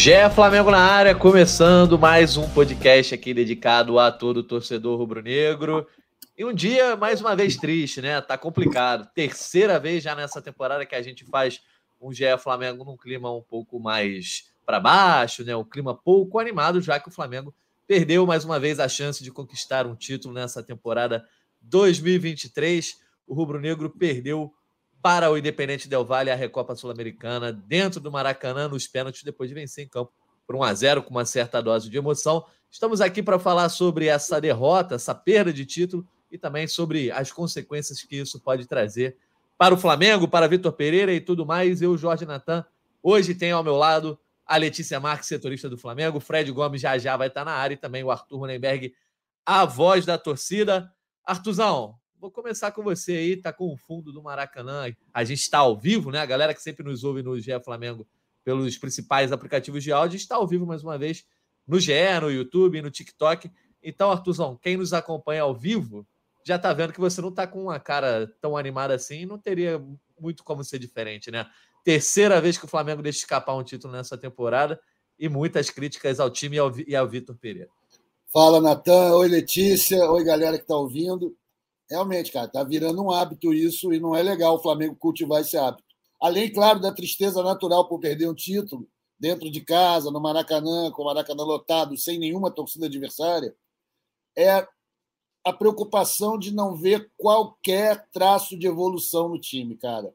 Gé Flamengo na área, começando mais um podcast aqui dedicado a todo torcedor rubro-negro. E um dia, mais uma vez, triste, né? Tá complicado. Terceira vez já nessa temporada que a gente faz um GE Flamengo num clima um pouco mais para baixo, né? Um clima pouco animado, já que o Flamengo perdeu mais uma vez a chance de conquistar um título nessa temporada 2023. O rubro-negro perdeu para o Independente Del Valle a Recopa Sul-Americana dentro do Maracanã nos pênaltis depois de vencer em campo por 1 a 0 com uma certa dose de emoção. Estamos aqui para falar sobre essa derrota, essa perda de título e também sobre as consequências que isso pode trazer para o Flamengo, para Vitor Pereira e tudo mais. Eu, Jorge Natan, hoje tenho ao meu lado a Letícia Marques, setorista do Flamengo, Fred Gomes já já vai estar na área e também o Arthur Ronenberg, a voz da torcida. Artuzão, Vou começar com você aí, tá com o fundo do Maracanã. A gente está ao vivo, né? A galera que sempre nos ouve no GE Flamengo pelos principais aplicativos de áudio está ao vivo mais uma vez no GE, no YouTube, no TikTok. Então, Artuzão, quem nos acompanha ao vivo já está vendo que você não está com uma cara tão animada assim, não teria muito como ser diferente, né? Terceira vez que o Flamengo deixa escapar um título nessa temporada e muitas críticas ao time e ao, e ao Vitor Pereira. Fala, Natan. Oi, Letícia. Oi, galera que está ouvindo. Realmente, cara, tá virando um hábito isso e não é legal o Flamengo cultivar esse hábito. Além, claro, da tristeza natural por perder um título dentro de casa, no Maracanã, com o Maracanã lotado, sem nenhuma torcida adversária, é a preocupação de não ver qualquer traço de evolução no time, cara.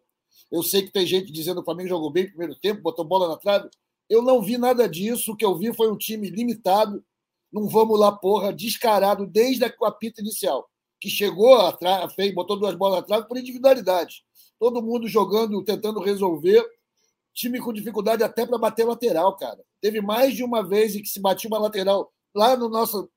Eu sei que tem gente dizendo que o Flamengo jogou bem no primeiro tempo, botou bola na trave. Eu não vi nada disso. O que eu vi foi um time limitado, num vamos lá, porra, descarado desde a apita inicial que chegou atrás, botou duas bolas atrás por individualidade. Todo mundo jogando, tentando resolver. Time com dificuldade até para bater lateral, cara. Teve mais de uma vez em que se batia uma lateral lá no nosso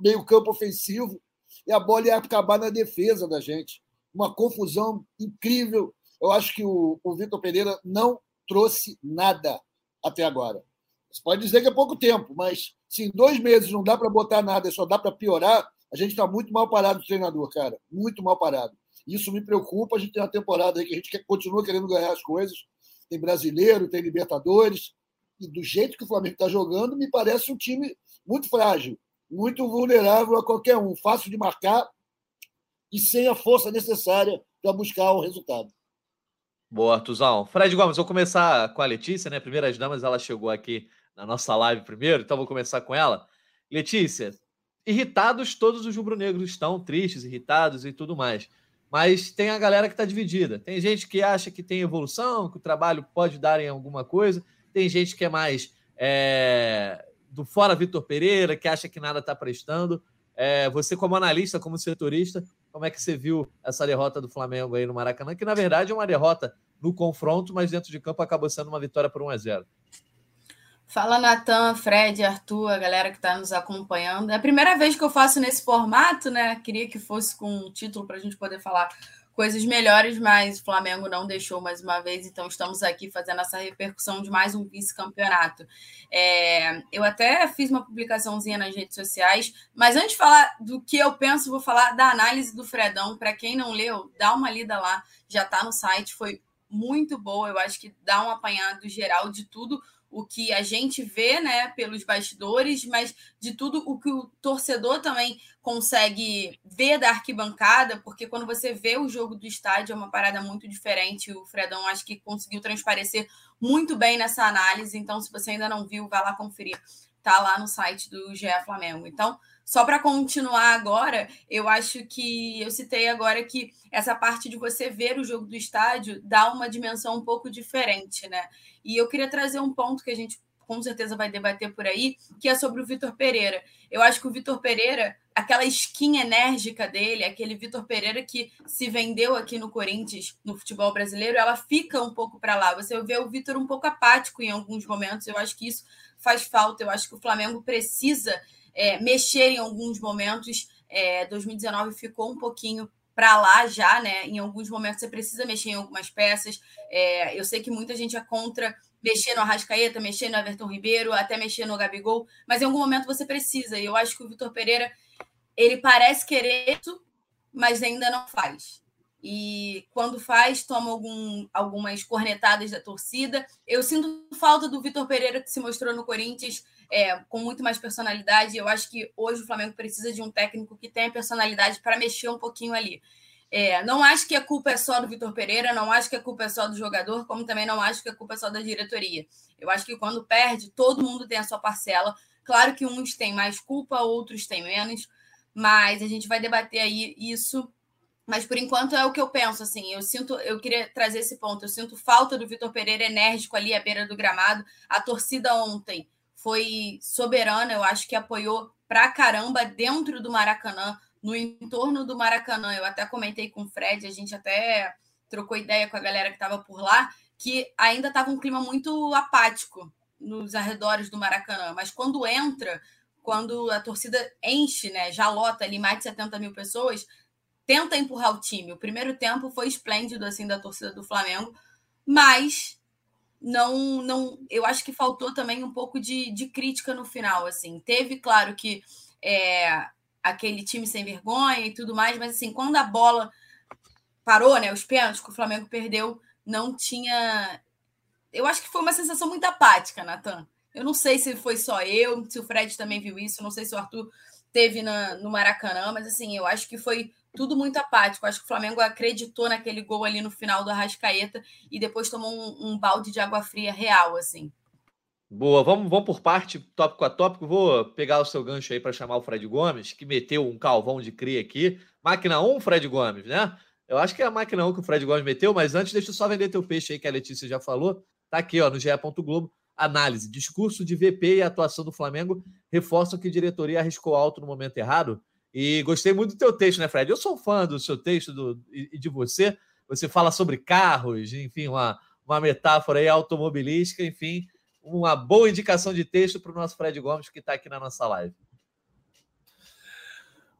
meio-campo ofensivo e a bola ia acabar na defesa da gente. Uma confusão incrível. Eu acho que o, o Vitor Pereira não trouxe nada até agora. Você pode dizer que é pouco tempo, mas se em dois meses não dá para botar nada, só dá para piorar, a gente está muito mal parado de treinador, cara. Muito mal parado. Isso me preocupa. A gente tem uma temporada aí que a gente continua querendo ganhar as coisas. Tem brasileiro, tem Libertadores. E do jeito que o Flamengo está jogando, me parece um time muito frágil, muito vulnerável a qualquer um, fácil de marcar e sem a força necessária para buscar o resultado. Boa, Artuzão. Fred Gomes, vou começar com a Letícia, né? Primeiras damas, ela chegou aqui na nossa live primeiro, então vou começar com ela. Letícia, irritados, todos os rubro-negros estão tristes, irritados e tudo mais. Mas tem a galera que está dividida. Tem gente que acha que tem evolução, que o trabalho pode dar em alguma coisa. Tem gente que é mais é, do fora Vitor Pereira, que acha que nada está prestando. É, você, como analista, como setorista, como é que você viu essa derrota do Flamengo aí no Maracanã? Que na verdade é uma derrota no confronto, mas dentro de campo acabou sendo uma vitória por 1 a 0. Fala, Natan, Fred, Arthur, a galera que está nos acompanhando. É a primeira vez que eu faço nesse formato, né? Queria que fosse com um título para a gente poder falar coisas melhores, mas o Flamengo não deixou mais uma vez, então estamos aqui fazendo essa repercussão de mais um vice-campeonato. É, eu até fiz uma publicaçãozinha nas redes sociais, mas antes de falar do que eu penso, vou falar da análise do Fredão. Para quem não leu, dá uma lida lá, já está no site, foi muito boa. Eu acho que dá um apanhado geral de tudo o que a gente vê, né, pelos bastidores, mas de tudo o que o torcedor também consegue ver da arquibancada, porque quando você vê o jogo do estádio é uma parada muito diferente. O Fredão acho que conseguiu transparecer muito bem nessa análise. Então, se você ainda não viu, vai lá conferir. Tá lá no site do GE Flamengo. Então, só para continuar agora, eu acho que eu citei agora que essa parte de você ver o jogo do estádio dá uma dimensão um pouco diferente, né? E eu queria trazer um ponto que a gente com certeza vai debater por aí, que é sobre o Vitor Pereira. Eu acho que o Vitor Pereira, aquela skin enérgica dele, aquele Vitor Pereira que se vendeu aqui no Corinthians, no futebol brasileiro, ela fica um pouco para lá. Você vê o Vitor um pouco apático em alguns momentos. Eu acho que isso faz falta. Eu acho que o Flamengo precisa é, mexer em alguns momentos. É, 2019 ficou um pouquinho para lá já, né? Em alguns momentos você precisa mexer em algumas peças. É, eu sei que muita gente é contra mexer no Arrascaeta, mexer no Everton Ribeiro, até mexer no Gabigol, mas em algum momento você precisa. E eu acho que o Vitor Pereira ele parece querer isso, mas ainda não faz. e quando faz, toma algum, algumas cornetadas da torcida. Eu sinto falta do Vitor Pereira, que se mostrou no Corinthians é, com muito mais personalidade. Eu acho que hoje o Flamengo precisa de um técnico que tenha personalidade para mexer um pouquinho ali. É, não acho que a culpa é só do Vitor Pereira, não acho que a culpa é só do jogador, como também não acho que a culpa é só da diretoria. Eu acho que quando perde, todo mundo tem a sua parcela. Claro que uns têm mais culpa, outros têm menos, mas a gente vai debater aí isso mas por enquanto é o que eu penso, assim. Eu sinto, eu queria trazer esse ponto. Eu sinto falta do Vitor Pereira enérgico ali à beira do gramado. A torcida ontem foi soberana, eu acho que apoiou pra caramba dentro do Maracanã, no entorno do Maracanã. Eu até comentei com o Fred, a gente até trocou ideia com a galera que estava por lá, que ainda estava um clima muito apático nos arredores do Maracanã. Mas quando entra, quando a torcida enche, né, já lota ali mais de 70 mil pessoas, tenta empurrar o time. O primeiro tempo foi esplêndido assim da torcida do Flamengo, mas não não eu acho que faltou também um pouco de, de crítica no final assim. Teve claro que é, aquele time sem vergonha e tudo mais mas assim quando a bola parou né os pênaltis que o Flamengo perdeu não tinha eu acho que foi uma sensação muito apática Natan. Eu não sei se foi só eu se o Fred também viu isso não sei se o Arthur teve na, no Maracanã mas assim eu acho que foi tudo muito apático. Acho que o Flamengo acreditou naquele gol ali no final do Arrascaeta e depois tomou um, um balde de água fria real, assim. Boa, vamos, vamos por parte, tópico a tópico. Vou pegar o seu gancho aí para chamar o Fred Gomes, que meteu um calvão de cria aqui. Máquina 1, Fred Gomes, né? Eu acho que é a máquina 1 que o Fred Gomes meteu, mas antes deixa eu só vender teu peixe aí, que a Letícia já falou. Tá aqui, ó, no GE. Globo. Análise. Discurso de VP e atuação do Flamengo reforçam que a diretoria arriscou alto no momento errado. E gostei muito do teu texto, né, Fred? Eu sou fã do seu texto do, e de você. Você fala sobre carros, enfim, uma, uma metáfora aí automobilística, enfim, uma boa indicação de texto para o nosso Fred Gomes, que está aqui na nossa live.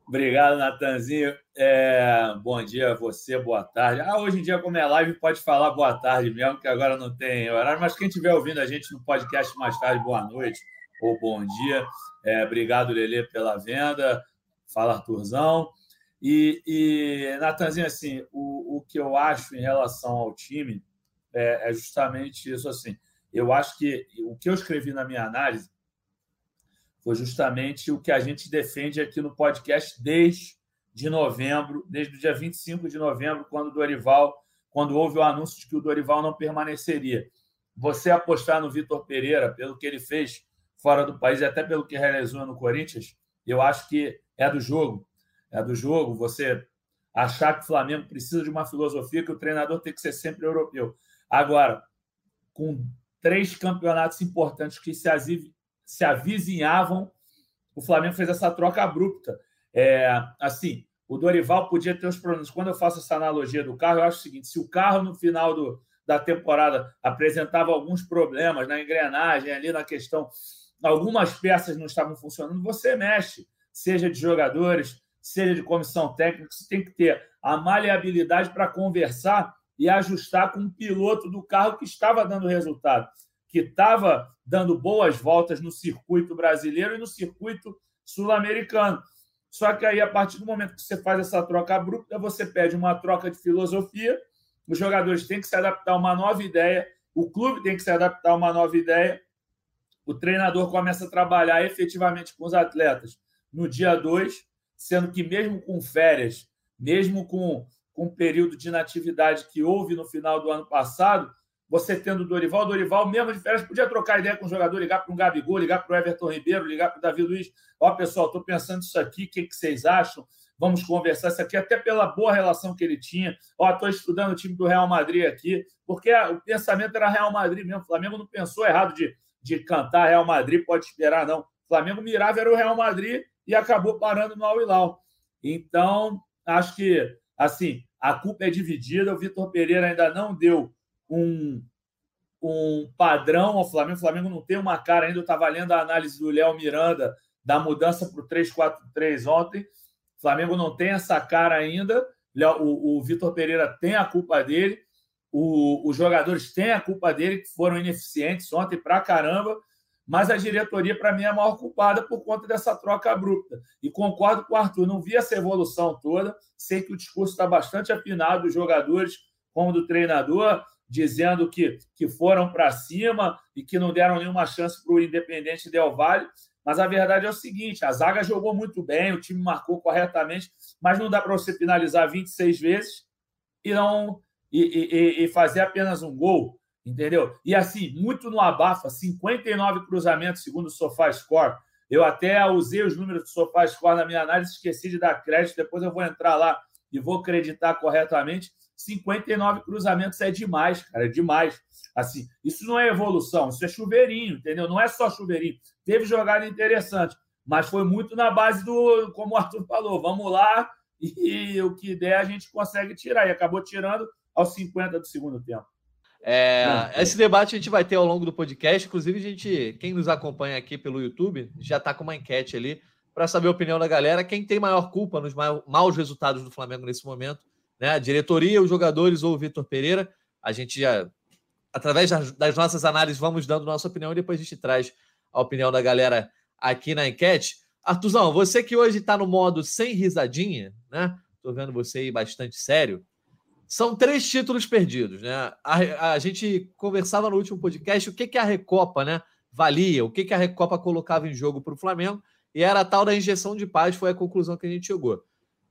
Obrigado, Natanzinho. É, bom dia a você, boa tarde. Ah, hoje em dia, como é live, pode falar boa tarde mesmo, que agora não tem horário, mas quem estiver ouvindo a gente no podcast mais tarde, boa noite ou bom dia. É, obrigado, Lelê, pela venda. Fala, Arthurzão. E, e Natanzinho, assim, o, o que eu acho em relação ao time é, é justamente isso. assim. Eu acho que o que eu escrevi na minha análise foi justamente o que a gente defende aqui no podcast desde de novembro, desde o dia 25 de novembro, quando Dorival, quando houve o anúncio de que o Dorival não permaneceria. Você apostar no Vitor Pereira, pelo que ele fez fora do país e até pelo que realizou no Corinthians, eu acho que é do jogo. É do jogo você achar que o Flamengo precisa de uma filosofia que o treinador tem que ser sempre europeu. Agora, com três campeonatos importantes que se, avizinhavam, o Flamengo fez essa troca abrupta. É, assim, o Dorival podia ter os problemas. Quando eu faço essa analogia do carro, eu acho o seguinte: se o carro no final do, da temporada apresentava alguns problemas na engrenagem, ali na questão, algumas peças não estavam funcionando, você mexe seja de jogadores, seja de comissão técnica, você tem que ter a maleabilidade para conversar e ajustar com o piloto do carro que estava dando resultado, que estava dando boas voltas no circuito brasileiro e no circuito sul-americano. Só que aí, a partir do momento que você faz essa troca abrupta, você pede uma troca de filosofia, os jogadores têm que se adaptar a uma nova ideia, o clube tem que se adaptar a uma nova ideia, o treinador começa a trabalhar efetivamente com os atletas no dia 2, sendo que mesmo com férias, mesmo com, com o período de inatividade que houve no final do ano passado, você tendo o Dorival, Dorival, mesmo de férias, podia trocar ideia com o jogador, ligar para um Gabigol, ligar para o Everton Ribeiro, ligar para o Davi Luiz. Ó, pessoal, estou pensando isso aqui, o que, que vocês acham? Vamos conversar isso aqui, até pela boa relação que ele tinha. Ó, estou estudando o time do Real Madrid aqui, porque o pensamento era Real Madrid mesmo. O Flamengo não pensou errado de, de cantar Real Madrid, pode esperar, não. O Flamengo mirava era o Real Madrid e acabou parando no Al Hilal. Então, acho que assim a culpa é dividida. O Vitor Pereira ainda não deu um, um padrão ao Flamengo. O Flamengo não tem uma cara ainda. Eu estava lendo a análise do Léo Miranda da mudança para o 3-4-3 ontem. O Flamengo não tem essa cara ainda. O, o Vitor Pereira tem a culpa dele. O, os jogadores têm a culpa dele, que foram ineficientes ontem pra caramba mas a diretoria, para mim, é a maior culpada por conta dessa troca abrupta. E concordo com o Arthur, não vi essa evolução toda. Sei que o discurso está bastante afinado dos jogadores como do treinador, dizendo que, que foram para cima e que não deram nenhuma chance para o Independente Del Valle. Mas a verdade é o seguinte: a zaga jogou muito bem, o time marcou corretamente, mas não dá para você finalizar 26 vezes e não e, e, e, fazer apenas um gol, entendeu? E assim, muito no abafa, 59 cruzamentos segundo o SofaScore. Eu até usei os números do SofaScore na minha análise, esqueci de dar crédito, depois eu vou entrar lá e vou acreditar corretamente. 59 cruzamentos é demais, cara, é demais. Assim, isso não é evolução, isso é chuveirinho, entendeu? Não é só chuveirinho. Teve jogada interessante, mas foi muito na base do, como o Arthur falou, vamos lá e o que der a gente consegue tirar. E acabou tirando aos 50 do segundo tempo. É, esse debate a gente vai ter ao longo do podcast. Inclusive, a gente, quem nos acompanha aqui pelo YouTube já está com uma enquete ali para saber a opinião da galera. Quem tem maior culpa nos maus resultados do Flamengo nesse momento? Né? A diretoria, os jogadores ou o Vitor Pereira? A gente já, através das nossas análises, vamos dando nossa opinião e depois a gente traz a opinião da galera aqui na enquete. Artuzão, você que hoje está no modo sem risadinha, né? Tô vendo você aí bastante sério. São três títulos perdidos, né? A, a gente conversava no último podcast o que, que a Recopa né, valia, o que, que a Recopa colocava em jogo para o Flamengo, e era a tal da injeção de paz, foi a conclusão que a gente chegou.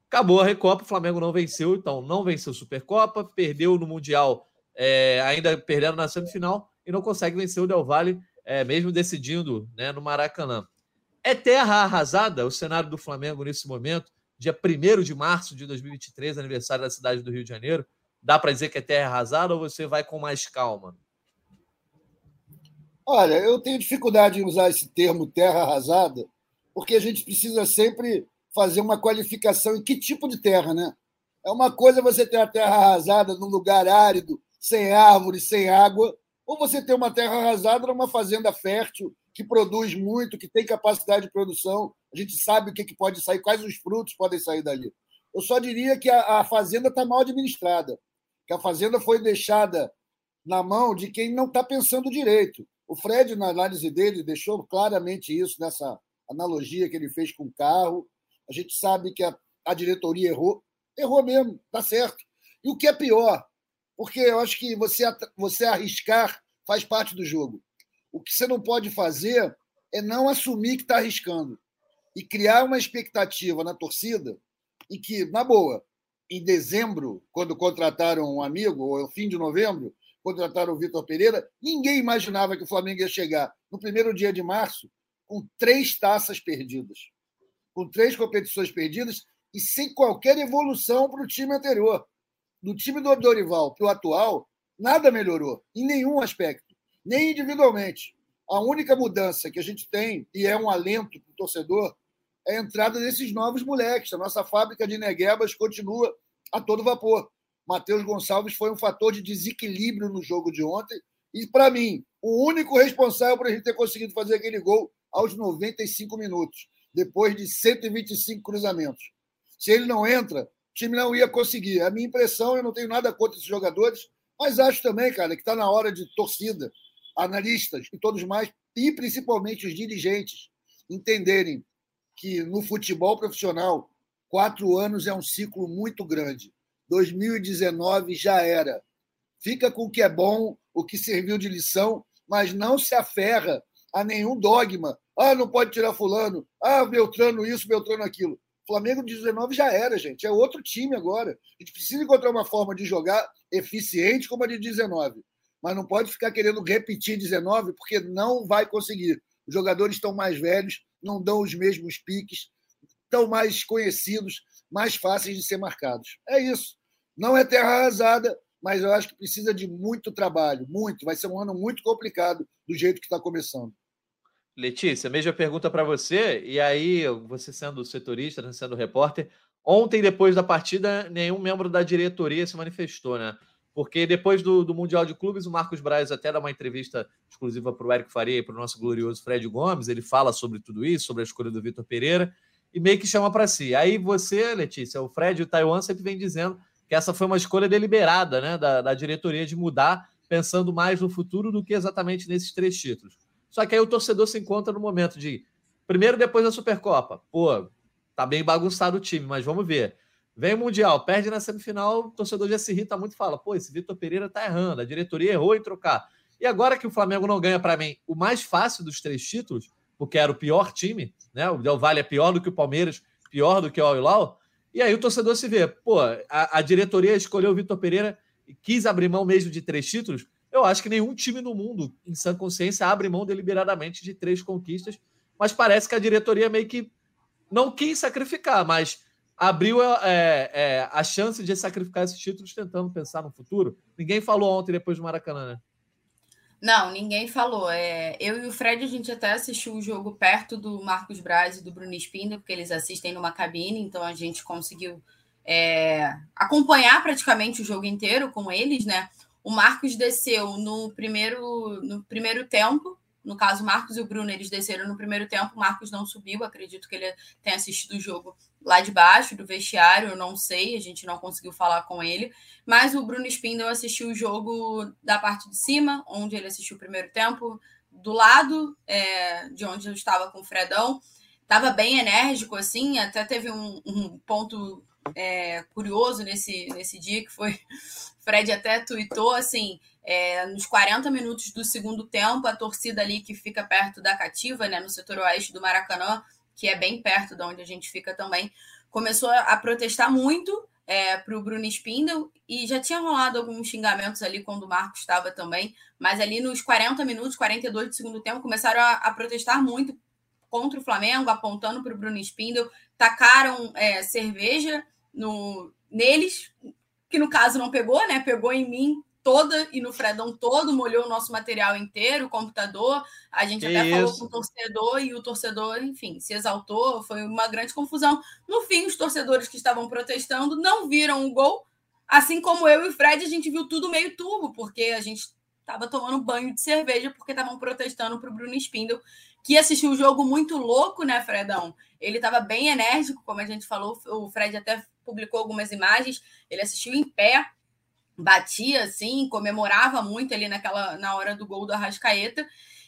Acabou a Recopa, o Flamengo não venceu, então não venceu Supercopa, perdeu no Mundial, é, ainda perdendo na semifinal, e não consegue vencer o Del Valle, é, mesmo decidindo né, no Maracanã. É terra arrasada o cenário do Flamengo nesse momento? Dia 1 de março de 2023, aniversário da cidade do Rio de Janeiro. Dá para dizer que é terra arrasada ou você vai com mais calma? Olha, eu tenho dificuldade em usar esse termo terra arrasada, porque a gente precisa sempre fazer uma qualificação em que tipo de terra, né? É uma coisa você ter a terra arrasada num lugar árido, sem árvores, sem água, ou você ter uma terra arrasada numa fazenda fértil, que produz muito, que tem capacidade de produção, a gente sabe o que, que pode sair, quais os frutos podem sair dali. Eu só diria que a, a fazenda está mal administrada, que a fazenda foi deixada na mão de quem não está pensando direito. O Fred, na análise dele, deixou claramente isso nessa analogia que ele fez com o carro. A gente sabe que a, a diretoria errou, errou mesmo, está certo. E o que é pior, porque eu acho que você, você arriscar faz parte do jogo. O que você não pode fazer é não assumir que está arriscando e criar uma expectativa na torcida e que, na boa, em dezembro, quando contrataram um amigo, ou no fim de novembro, contrataram o Vitor Pereira, ninguém imaginava que o Flamengo ia chegar no primeiro dia de março com três taças perdidas, com três competições perdidas e sem qualquer evolução para o time anterior. Do time do Dorival para o atual, nada melhorou, em nenhum aspecto nem individualmente. A única mudança que a gente tem, e é um alento para o torcedor, é a entrada desses novos moleques. A nossa fábrica de neguebas continua a todo vapor. Matheus Gonçalves foi um fator de desequilíbrio no jogo de ontem. E, para mim, o único responsável por a gente ter conseguido fazer aquele gol aos 95 minutos, depois de 125 cruzamentos. Se ele não entra, o time não ia conseguir. A minha impressão, eu não tenho nada contra esses jogadores, mas acho também, cara, que está na hora de torcida analistas e todos mais, e principalmente os dirigentes, entenderem que no futebol profissional, quatro anos é um ciclo muito grande. 2019 já era. Fica com o que é bom, o que serviu de lição, mas não se aferra a nenhum dogma. Ah, não pode tirar fulano. Ah, Beltrano isso, Beltrano aquilo. Flamengo de 19 já era, gente. É outro time agora. A gente precisa encontrar uma forma de jogar eficiente como a de 19 mas não pode ficar querendo repetir 19, porque não vai conseguir. Os jogadores estão mais velhos, não dão os mesmos piques, estão mais conhecidos, mais fáceis de ser marcados. É isso. Não é terra arrasada, mas eu acho que precisa de muito trabalho, muito. Vai ser um ano muito complicado do jeito que está começando. Letícia, mesma pergunta para você. E aí, você sendo setorista, né, sendo repórter, ontem, depois da partida, nenhum membro da diretoria se manifestou, né? Porque depois do, do, Mundial de Clubes, o Marcos Braz até dá uma entrevista exclusiva para o Érico Faria e para o nosso glorioso Fred Gomes. Ele fala sobre tudo isso, sobre a escolha do Vitor Pereira, e meio que chama para si. Aí você, Letícia, o Fred e o Taiwan sempre vem dizendo que essa foi uma escolha deliberada né, da, da diretoria de mudar, pensando mais no futuro do que exatamente nesses três títulos. Só que aí o torcedor se encontra no momento de primeiro depois da Supercopa. Pô, tá bem bagunçado o time, mas vamos ver. Vem o Mundial, perde na semifinal, o torcedor já se irrita muito e fala: pô, esse Vitor Pereira tá errando, a diretoria errou em trocar. E agora que o Flamengo não ganha para mim o mais fácil dos três títulos, porque era o pior time, né? O Del Valle é pior do que o Palmeiras, pior do que o Al-Hilal. E aí o torcedor se vê, pô, a, a diretoria escolheu o Vitor Pereira e quis abrir mão mesmo de três títulos. Eu acho que nenhum time no mundo, em sã consciência, abre mão deliberadamente de três conquistas, mas parece que a diretoria meio que não quis sacrificar, mas abriu é, é, a chance de sacrificar esses títulos tentando pensar no futuro. Ninguém falou ontem depois do Maracanã, né? Não, ninguém falou. É, eu e o Fred, a gente até assistiu o jogo perto do Marcos Braz e do Bruno Espinda, porque eles assistem numa cabine, então a gente conseguiu é, acompanhar praticamente o jogo inteiro com eles, né? O Marcos desceu no primeiro, no primeiro tempo, no caso, Marcos e o Bruno, eles desceram no primeiro tempo. Marcos não subiu, acredito que ele tenha assistido o jogo lá de baixo, do vestiário, eu não sei, a gente não conseguiu falar com ele. Mas o Bruno Spindle assistiu o jogo da parte de cima, onde ele assistiu o primeiro tempo, do lado é, de onde eu estava com o Fredão. Estava bem enérgico, assim, até teve um, um ponto é, curioso nesse, nesse dia, que foi. Fred até tweetou assim: é, nos 40 minutos do segundo tempo, a torcida ali que fica perto da cativa, né, no setor oeste do Maracanã, que é bem perto de onde a gente fica também, começou a protestar muito é, para o Bruno Spindle e já tinha rolado alguns xingamentos ali quando o Marcos estava também, mas ali nos 40 minutos, 42 do segundo tempo, começaram a, a protestar muito contra o Flamengo, apontando para o Bruno Spindle, tacaram é, cerveja no, neles, que no caso não pegou, né? Pegou em mim toda e no Fredão todo, molhou o nosso material inteiro, o computador. A gente que até isso? falou com o torcedor e o torcedor, enfim, se exaltou. Foi uma grande confusão. No fim, os torcedores que estavam protestando não viram o gol. Assim como eu e o Fred, a gente viu tudo meio turbo, porque a gente estava tomando banho de cerveja porque estavam protestando para o Bruno Spindle, que assistiu o jogo muito louco, né, Fredão? Ele estava bem enérgico, como a gente falou, o Fred até publicou algumas imagens, ele assistiu em pé, batia assim, comemorava muito ali naquela na hora do gol do Arrascaeta.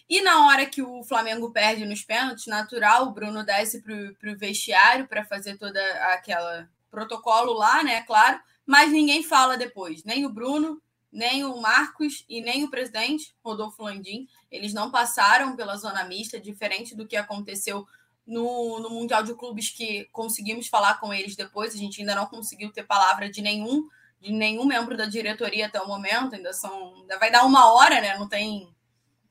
E na hora que o Flamengo perde nos pênaltis, natural, o Bruno desce para o vestiário para fazer toda aquela protocolo lá, né? Claro, mas ninguém fala depois, nem o Bruno, nem o Marcos e nem o presidente, Rodolfo Landim. Eles não passaram pela zona mista, diferente do que aconteceu no, no Mundial de Clubes, que conseguimos falar com eles depois. A gente ainda não conseguiu ter palavra de nenhum de nenhum membro da diretoria até o momento, ainda são. Ainda vai dar uma hora, né? Não tem.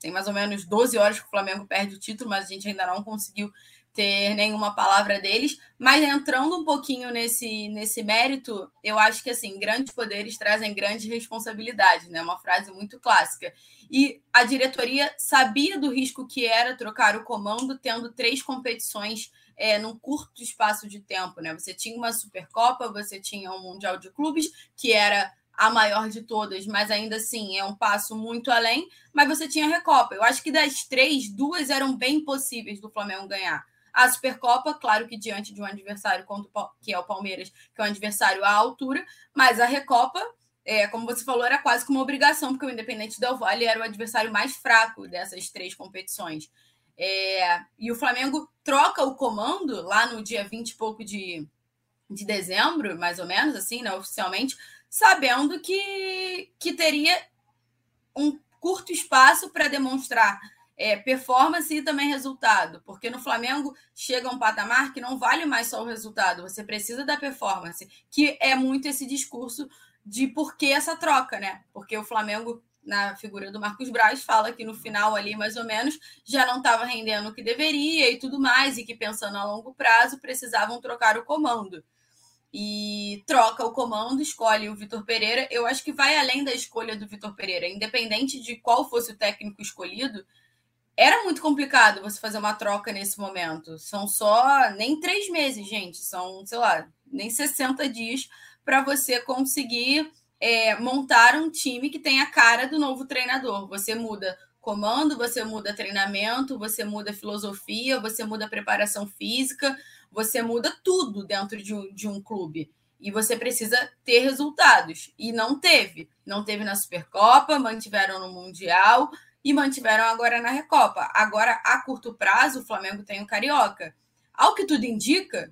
Tem mais ou menos 12 horas que o Flamengo perde o título, mas a gente ainda não conseguiu ter nenhuma palavra deles. Mas entrando um pouquinho nesse, nesse mérito, eu acho que assim, grandes poderes trazem grandes responsabilidades, né? Uma frase muito clássica. E a diretoria sabia do risco que era trocar o comando, tendo três competições é, num curto espaço de tempo, né? Você tinha uma Supercopa, você tinha um Mundial de Clubes, que era a maior de todas, mas ainda assim é um passo muito além. Mas você tinha a Recopa. Eu acho que das três, duas eram bem possíveis do Flamengo ganhar. A Supercopa, claro que diante de um adversário que é o Palmeiras, que é um adversário à altura, mas a Recopa, é, como você falou, era quase que uma obrigação, porque o Independente Del Valle era o adversário mais fraco dessas três competições. É, e o Flamengo troca o comando lá no dia 20 e pouco de, de dezembro, mais ou menos, assim, né, oficialmente, sabendo que, que teria um curto espaço para demonstrar é, performance e também resultado, porque no Flamengo chega um patamar que não vale mais só o resultado, você precisa da performance, que é muito esse discurso de por que essa troca, né? Porque o Flamengo na figura do Marcos Braz, fala que no final ali, mais ou menos, já não estava rendendo o que deveria e tudo mais, e que pensando a longo prazo precisavam trocar o comando. E troca o comando, escolhe o Vitor Pereira. Eu acho que vai além da escolha do Vitor Pereira, independente de qual fosse o técnico escolhido. Era muito complicado você fazer uma troca nesse momento. São só nem três meses, gente. São, sei lá, nem 60 dias para você conseguir é, montar um time que tem a cara do novo treinador. Você muda comando, você muda treinamento, você muda filosofia, você muda preparação física, você muda tudo dentro de um, de um clube. E você precisa ter resultados. E não teve. Não teve na Supercopa, mantiveram no Mundial. e mantiveram agora na Recopa. Agora, a curto prazo, o Flamengo tem o Carioca. Ao que tudo indica,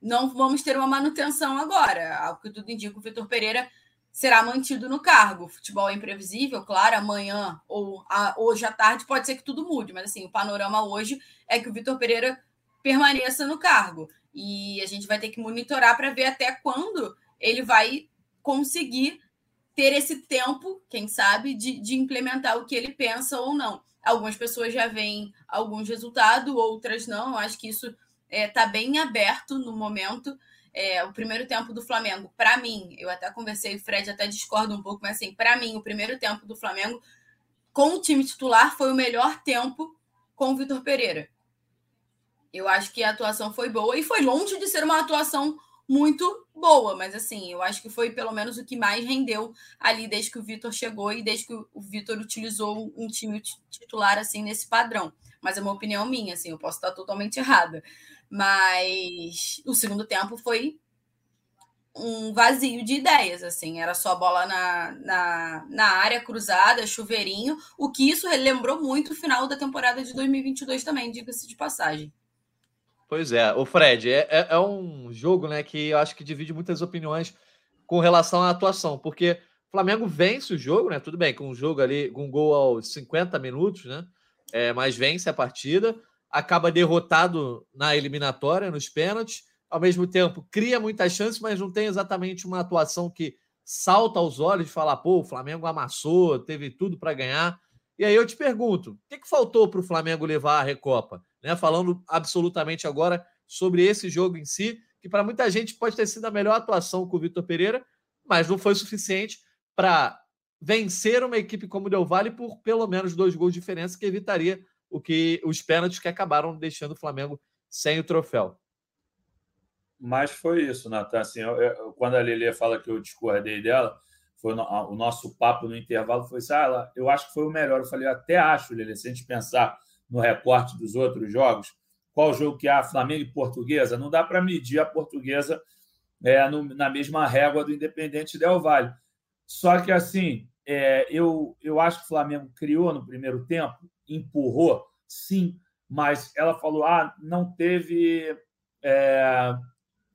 não vamos ter uma manutenção agora. Ao que tudo indica, o Vitor Pereira será mantido no cargo. O futebol é imprevisível, claro, amanhã ou a, hoje à tarde pode ser que tudo mude, mas assim, o panorama hoje é que o Vitor Pereira permaneça no cargo. E a gente vai ter que monitorar para ver até quando ele vai conseguir ter esse tempo, quem sabe, de, de implementar o que ele pensa ou não. Algumas pessoas já veem alguns resultados, outras não. Eu acho que isso está é, tá bem aberto no momento. É, o primeiro tempo do Flamengo, para mim, eu até conversei, o Fred até discorda um pouco, mas assim, para mim, o primeiro tempo do Flamengo com o time titular foi o melhor tempo com o Vitor Pereira. Eu acho que a atuação foi boa e foi longe de ser uma atuação muito boa, mas assim, eu acho que foi pelo menos o que mais rendeu ali desde que o Vitor chegou e desde que o Vitor utilizou um time titular assim nesse padrão. Mas é uma opinião minha, assim, eu posso estar totalmente errada. Mas o segundo tempo foi um vazio de ideias, assim, era só bola na, na, na área cruzada, chuveirinho, o que isso lembrou muito o final da temporada de 2022 também, diga-se de passagem. Pois é, o Fred, é, é, é, um jogo né, que eu acho que divide muitas opiniões com relação à atuação, porque o Flamengo vence o jogo, né? Tudo bem, com um jogo ali, com um gol aos 50 minutos, né? É, mas vence a partida, acaba derrotado na eliminatória, nos pênaltis, ao mesmo tempo cria muitas chances, mas não tem exatamente uma atuação que salta aos olhos de falar, pô, o Flamengo amassou, teve tudo para ganhar. E aí eu te pergunto, o que, que faltou para o Flamengo levar a Recopa? Né? Falando absolutamente agora sobre esse jogo em si, que para muita gente pode ter sido a melhor atuação com o Vitor Pereira, mas não foi suficiente para vencer uma equipe como o Del Valle por pelo menos dois gols de diferença, que evitaria o que os pênaltis que acabaram deixando o Flamengo sem o troféu. Mas foi isso, Natan. Assim, eu, eu, quando a Lelê fala que eu discordei dela, foi no, o nosso papo no intervalo foi assim, ah, eu acho que foi o melhor. Eu falei, eu até acho, Lelê, se a gente pensar no recorte dos outros jogos, qual jogo que há Flamengo e Portuguesa, não dá para medir a Portuguesa é, no, na mesma régua do Independente Del Valle. Só que, assim, é, eu, eu acho que o Flamengo criou no primeiro tempo, empurrou, sim, mas ela falou: ah, não teve é,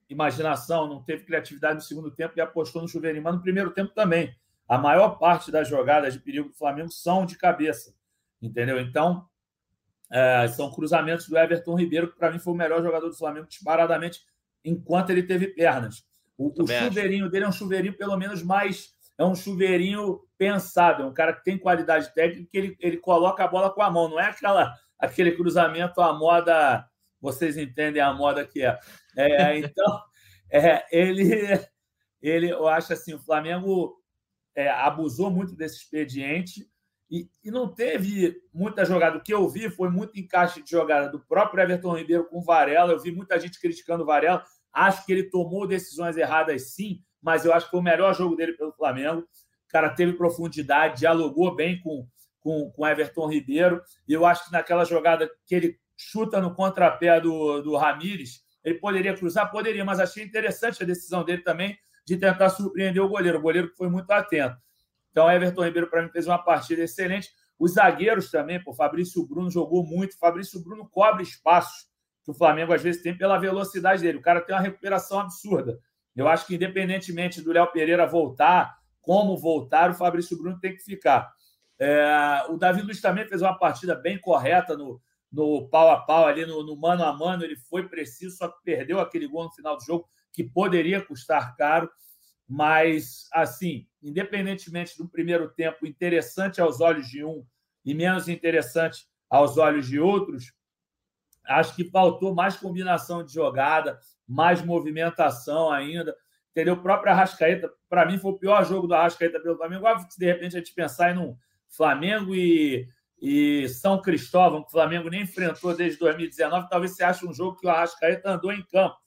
imaginação, não teve criatividade no segundo tempo e apostou no chuveirinho, mas no primeiro tempo também. A maior parte das jogadas de perigo do Flamengo são de cabeça, entendeu? Então, é, são cruzamentos do Everton Ribeiro, que para mim foi o melhor jogador do Flamengo disparadamente enquanto ele teve pernas. O, o chuveirinho dele é um chuveirinho, pelo menos, mais. É um chuveirinho pensado, é um cara que tem qualidade técnica, que ele, ele coloca a bola com a mão, não é aquela, aquele cruzamento à moda. Vocês entendem a moda que é. é então, é, ele, ele, eu acho assim, o Flamengo é, abusou muito desse expediente e, e, não teve muita jogada. O que eu vi foi muito encaixe de jogada do próprio Everton Ribeiro com o Varela. Eu vi muita gente criticando o Varela. Acho que ele tomou decisões erradas, sim, mas eu acho que foi o melhor jogo dele pelo Flamengo. O cara teve profundidade, dialogou bem com com, com Everton Ribeiro. E eu acho que naquela jogada que ele chuta no contrapé do, do Ramires, ele poderia cruzar? Poderia, mas achei interessante a decisão dele também de tentar surpreender o goleiro. O goleiro foi muito atento. Então, Everton Ribeiro, para mim, fez uma partida excelente. Os zagueiros também, pô, Fabrício Bruno jogou muito. Fabrício Bruno cobre espaços que o Flamengo às vezes tem pela velocidade dele. O cara tem uma recuperação absurda. Eu acho que, independentemente do Léo Pereira voltar, como voltar, o Fabrício Bruno tem que ficar. É, o Davi Luiz também fez uma partida bem correta no, no pau a pau, ali no, no mano a mano. Ele foi preciso, só que perdeu aquele gol no final do jogo, que poderia custar caro. Mas, assim, independentemente do primeiro tempo interessante aos olhos de um e menos interessante aos olhos de outros, acho que faltou mais combinação de jogada, mais movimentação ainda. Entendeu? O próprio Arrascaeta, para mim, foi o pior jogo do Arrascaeta pelo Flamengo. Se de repente, a gente pensar em um Flamengo e, e São Cristóvão, que o Flamengo nem enfrentou desde 2019, talvez você ache um jogo que o Arrascaeta andou em campo.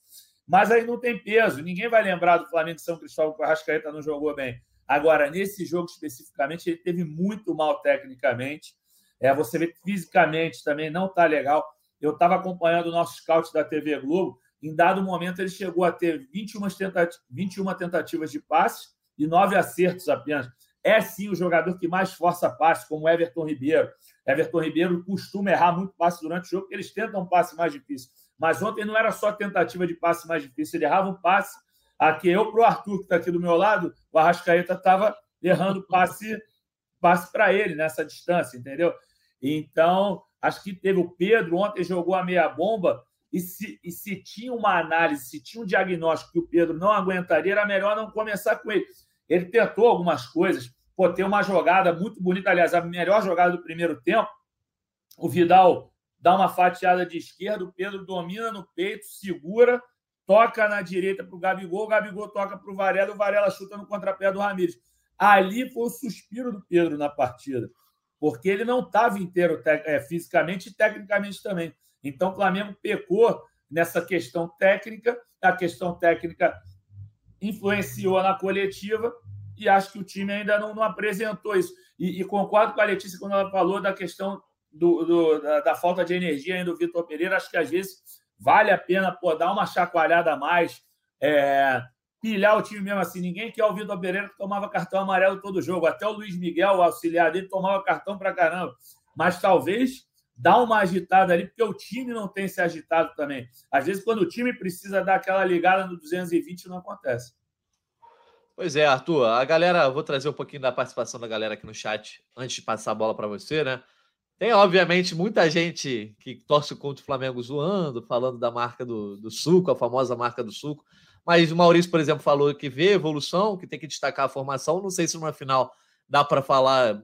Mas aí não tem peso. Ninguém vai lembrar do Flamengo e São Cristóvão que o Arrascaeta não jogou bem. Agora, nesse jogo especificamente, ele teve muito mal tecnicamente. É, você vê que fisicamente também não está legal. Eu estava acompanhando o nosso scout da TV Globo. Em dado momento, ele chegou a ter 21 tentativas, 21 tentativas de passe e nove acertos apenas. é sim o jogador que mais força passe, como Everton Ribeiro. Everton Ribeiro costuma errar muito passe durante o jogo, porque eles tentam um passe mais difícil. Mas ontem não era só tentativa de passe mais difícil, ele errava um passe. Aqui eu, para o Arthur, que está aqui do meu lado, o Arrascaeta estava errando passe, passe para ele nessa distância, entendeu? Então, acho que teve o Pedro, ontem jogou a meia bomba, e se, e se tinha uma análise, se tinha um diagnóstico que o Pedro não aguentaria, era melhor não começar com ele. Ele tentou algumas coisas, pô, tem uma jogada muito bonita, aliás, a melhor jogada do primeiro tempo. O Vidal dá uma fatiada de esquerda, o Pedro domina no peito, segura, toca na direita para o Gabigol, o Gabigol toca para o Varela, o Varela chuta no contrapé do Ramires. Ali foi o suspiro do Pedro na partida, porque ele não estava inteiro é, fisicamente e tecnicamente também. Então, o Flamengo pecou nessa questão técnica, a questão técnica influenciou na coletiva e acho que o time ainda não, não apresentou isso. E, e, concordo com a Letícia quando ela falou da questão do, do da, da, falta de energia do Vitor Pereira. Acho que às vezes vale a pena pô, dar uma chacoalhada a mais, é, pilhar o time mesmo assim. Ninguém quer o Vitor Pereira que tomava cartão amarelo todo jogo. Até o Luiz Miguel, o auxiliar dele, tomava cartão para caramba. Mas talvez dá uma agitada ali, porque o time não tem se agitado também. Às vezes, quando o time precisa dar aquela ligada no 220, não acontece. Pois é, Arthur. A galera, vou trazer um pouquinho da participação da galera aqui no chat antes de passar a bola para você, né? Tem, obviamente, muita gente que torce contra o Flamengo zoando, falando da marca do, do suco, a famosa marca do suco. Mas o Maurício, por exemplo, falou que vê evolução, que tem que destacar a formação. Não sei se numa final dá para falar,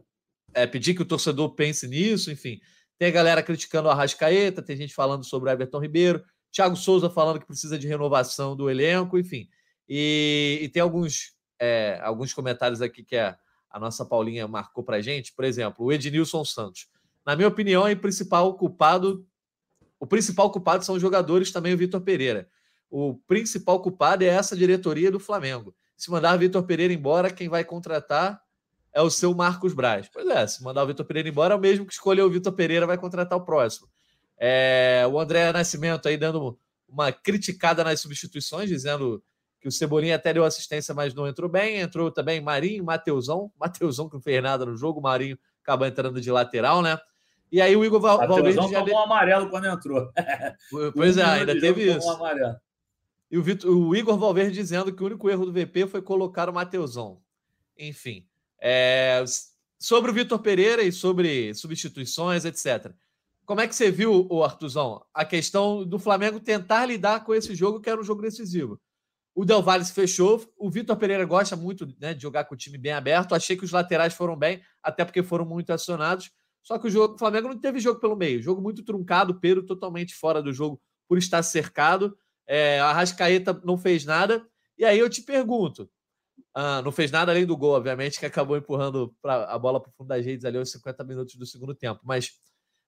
é, pedir que o torcedor pense nisso, enfim. Tem a galera criticando o Arrascaeta, tem gente falando sobre o Everton Ribeiro, Thiago Souza falando que precisa de renovação do elenco, enfim. E, e tem alguns, é, alguns comentários aqui que a, a nossa Paulinha marcou para gente. Por exemplo, o Ednilson Santos. Na minha opinião, é o principal culpado. O principal culpado são os jogadores, também o Vitor Pereira. O principal culpado é essa diretoria do Flamengo. Se mandar Vitor Pereira embora, quem vai contratar é o seu Marcos Braz. Pois é, se mandar o Vitor Pereira embora, é o mesmo que escolher o Vitor Pereira vai contratar o próximo. É, o André Nascimento aí dando uma criticada nas substituições, dizendo que o Cebolinha até deu assistência, mas não entrou bem. Entrou também Marinho, Mateusão. Mateusão que não fez nada no jogo, Marinho acabou entrando de lateral, né? E aí o Igor Val Valverde já tomou um amarelo quando entrou. Pois é, ainda teve isso. Um e o, Vitor, o Igor Valverde dizendo que o único erro do VP foi colocar o Mateusão. Enfim. É, sobre o Vitor Pereira e sobre substituições, etc. Como é que você viu, o Artuzão, a questão do Flamengo tentar lidar com esse jogo, que era um jogo decisivo? O Del Valle se fechou, o Vitor Pereira gosta muito né, de jogar com o time bem aberto. Achei que os laterais foram bem, até porque foram muito acionados. Só que o jogo, o Flamengo não teve jogo pelo meio. Jogo muito truncado, Pedro totalmente fora do jogo por estar cercado. É, a Rascaeta não fez nada. E aí eu te pergunto: ah, não fez nada além do gol, obviamente, que acabou empurrando pra, a bola para o fundo das redes ali aos 50 minutos do segundo tempo. Mas,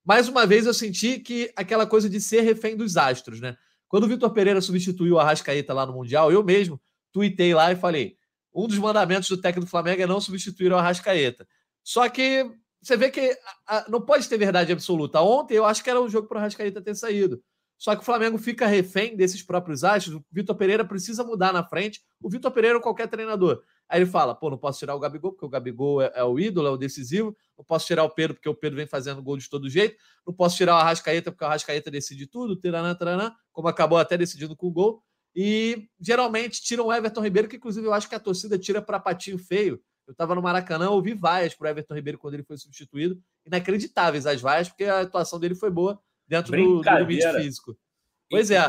mais uma vez, eu senti que aquela coisa de ser refém dos astros, né? Quando o Vitor Pereira substituiu a Rascaeta lá no Mundial, eu mesmo tuitei lá e falei: um dos mandamentos do técnico do Flamengo é não substituir o Arrascaeta. Só que você vê que a, a, não pode ter verdade absoluta. Ontem eu acho que era um jogo para o Arrascaeta ter saído. Só que o Flamengo fica refém desses próprios astros. O Vitor Pereira precisa mudar na frente. O Vitor Pereira ou qualquer treinador. Aí ele fala: pô, não posso tirar o Gabigol, porque o Gabigol é, é, o ídolo, é o decisivo. Não posso tirar o Pedro, porque o Pedro vem fazendo gol de todo jeito. Não posso tirar o Arrascaeta, porque o Arrascaeta decide tudo. Tiranã, tiranã, como acabou até decidindo com o gol. E geralmente tiram o Everton Ribeiro, que inclusive eu acho que a torcida tira para patinho feio. Eu estava no Maracanã, ouvi vaias para Everton Ribeiro quando ele foi substituído. Inacreditáveis as vaias, porque a atuação dele foi boa dentro do, do limite físico. Pois é.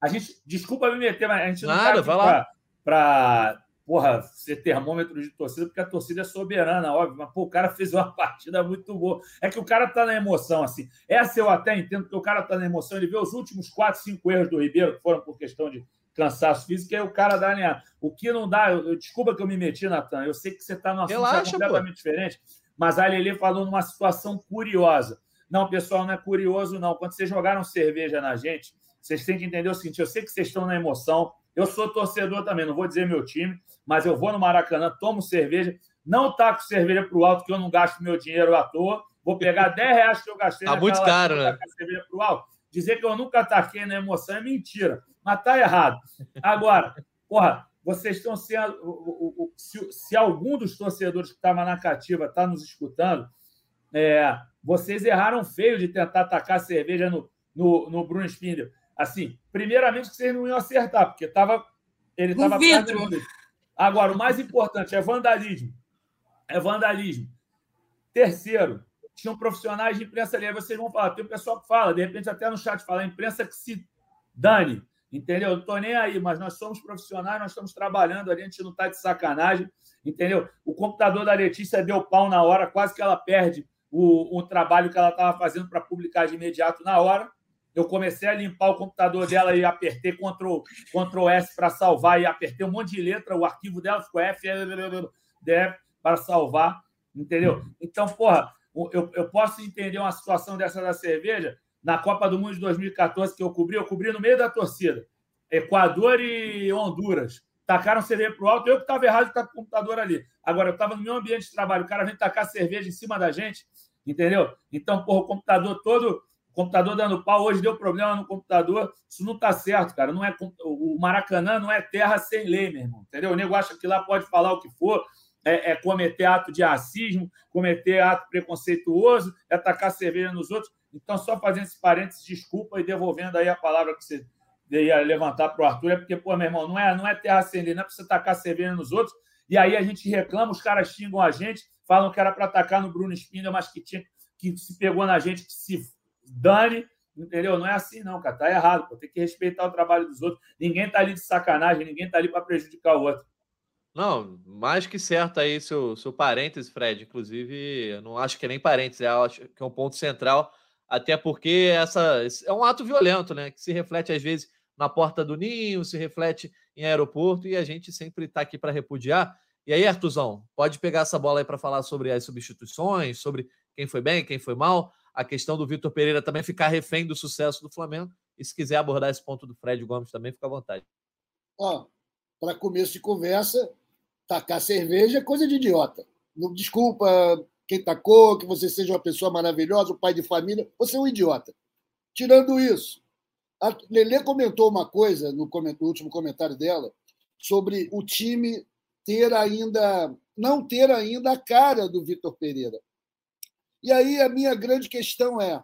A gente, desculpa me meter, mas a gente não Nada, vai lá. Para, porra, ser termômetro de torcida, porque a torcida é soberana, óbvio. Mas, pô, o cara fez uma partida muito boa. É que o cara tá na emoção, assim. Essa eu até entendo, porque o cara tá na emoção. Ele vê os últimos quatro, cinco erros do Ribeiro, que foram por questão de cansaço físico, e aí o cara dá né? O que não dá, eu, desculpa que eu me meti, Natan. Eu sei que você tá numa situação completamente pô. diferente, mas a Lele falou numa situação curiosa. Não, pessoal, não é curioso, não. Quando vocês jogaram cerveja na gente, vocês têm que entender o seguinte: eu sei que vocês estão na emoção. Eu sou torcedor também, não vou dizer meu time, mas eu vou no Maracanã, tomo cerveja, não taco cerveja para o alto, que eu não gasto meu dinheiro à toa. Vou pegar 10 reais que eu gastei tá muito caro, né? cerveja para o alto. Dizer que eu nunca ataquei na emoção é mentira, mas tá errado. Agora, porra, vocês estão sendo. Se, se algum dos torcedores que estava na cativa está nos escutando, é, vocês erraram feio de tentar atacar a cerveja no, no, no Bruno Spindler. Assim, primeiramente que vocês não iam acertar, porque tava, ele estava. Agora, o mais importante é vandalismo. É vandalismo. Terceiro, tinham profissionais de imprensa ali. Aí vocês vão falar, tem o pessoal que fala, de repente até no chat fala, a imprensa que se dane. Entendeu? Não estou nem aí, mas nós somos profissionais, nós estamos trabalhando ali, a gente não está de sacanagem. Entendeu? O computador da Letícia deu pau na hora, quase que ela perde o, o trabalho que ela estava fazendo para publicar de imediato na hora. Eu comecei a limpar o computador dela e apertei Ctrl, Ctrl S para salvar e apertei um monte de letra, o arquivo dela ficou F para salvar, entendeu? Então, porra, eu, eu posso entender uma situação dessa da cerveja na Copa do Mundo de 2014 que eu cobri, eu cobri no meio da torcida. Equador e Honduras. Tacaram cerveja para o alto, eu que estava errado de estar com o computador ali. Agora, eu estava no meu ambiente de trabalho, o cara vem tacar cerveja em cima da gente, entendeu? Então, porra, o computador todo, o computador dando pau, hoje deu problema no computador, isso não está certo, cara. Não é, o Maracanã não é terra sem lei, meu irmão, entendeu? O nego acha que lá pode falar o que for, é, é, cometer ato de racismo, cometer ato preconceituoso, é atacar cerveja nos outros. Então, só fazendo esse parênteses, desculpa e devolvendo aí a palavra que você ia levantar para o Arthur, é porque, pô, meu irmão, não é, não é terra sem lei, não é para você tacar cerveja nos outros. E aí a gente reclama, os caras xingam a gente, falam que era para atacar no Bruno Spindler, mas que tinha que se pegou na gente, que se dane, entendeu? Não é assim, não, cara. Tá errado, pô. Tem que respeitar o trabalho dos outros. Ninguém tá ali de sacanagem, ninguém tá ali para prejudicar o outro. Não, mais que certo aí seu, seu parêntese, Fred. Inclusive, não acho que é nem parêntese, acho que é um ponto central, até porque essa é um ato violento, né? Que se reflete, às vezes, na porta do ninho, se reflete em aeroporto, e a gente sempre está aqui para repudiar. E aí, Artuzão, pode pegar essa bola aí para falar sobre as substituições, sobre quem foi bem, quem foi mal, a questão do Vitor Pereira também ficar refém do sucesso do Flamengo. E se quiser abordar esse ponto do Fred Gomes também, fica à vontade. Ó, para começo de conversa, tacar cerveja é coisa de idiota. Não, desculpa quem tacou, que você seja uma pessoa maravilhosa, um pai de família, você é um idiota. Tirando isso, a Lelê comentou uma coisa no, no último comentário dela sobre o time ter ainda não ter ainda a cara do Vitor Pereira. E aí a minha grande questão é: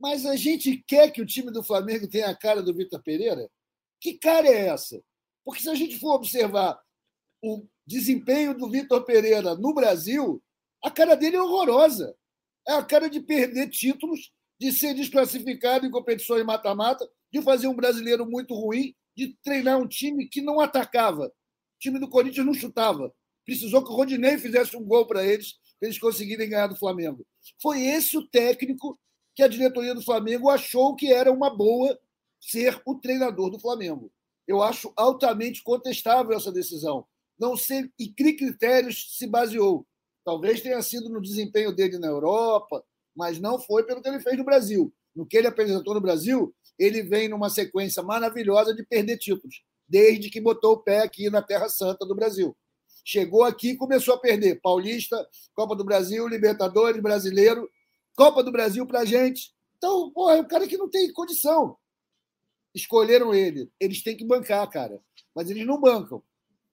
mas a gente quer que o time do Flamengo tenha a cara do Vitor Pereira? Que cara é essa? Porque se a gente for observar o desempenho do Vitor Pereira no Brasil, a cara dele é horrorosa. É a cara de perder títulos, de ser desclassificado em competições mata-mata, de fazer um brasileiro muito ruim, de treinar um time que não atacava. O time do Corinthians não chutava. Precisou que o Rodinei fizesse um gol para eles, para eles conseguirem ganhar do Flamengo. Foi esse o técnico que a diretoria do Flamengo achou que era uma boa ser o treinador do Flamengo. Eu acho altamente contestável essa decisão não sei em que critérios se baseou. Talvez tenha sido no desempenho dele na Europa, mas não foi pelo que ele fez no Brasil. No que ele apresentou no Brasil, ele vem numa sequência maravilhosa de perder títulos, desde que botou o pé aqui na Terra Santa do Brasil. Chegou aqui e começou a perder Paulista, Copa do Brasil, Libertadores, Brasileiro, Copa do Brasil para gente. Então, porra, é um cara que não tem condição. Escolheram ele. Eles têm que bancar, cara. Mas eles não bancam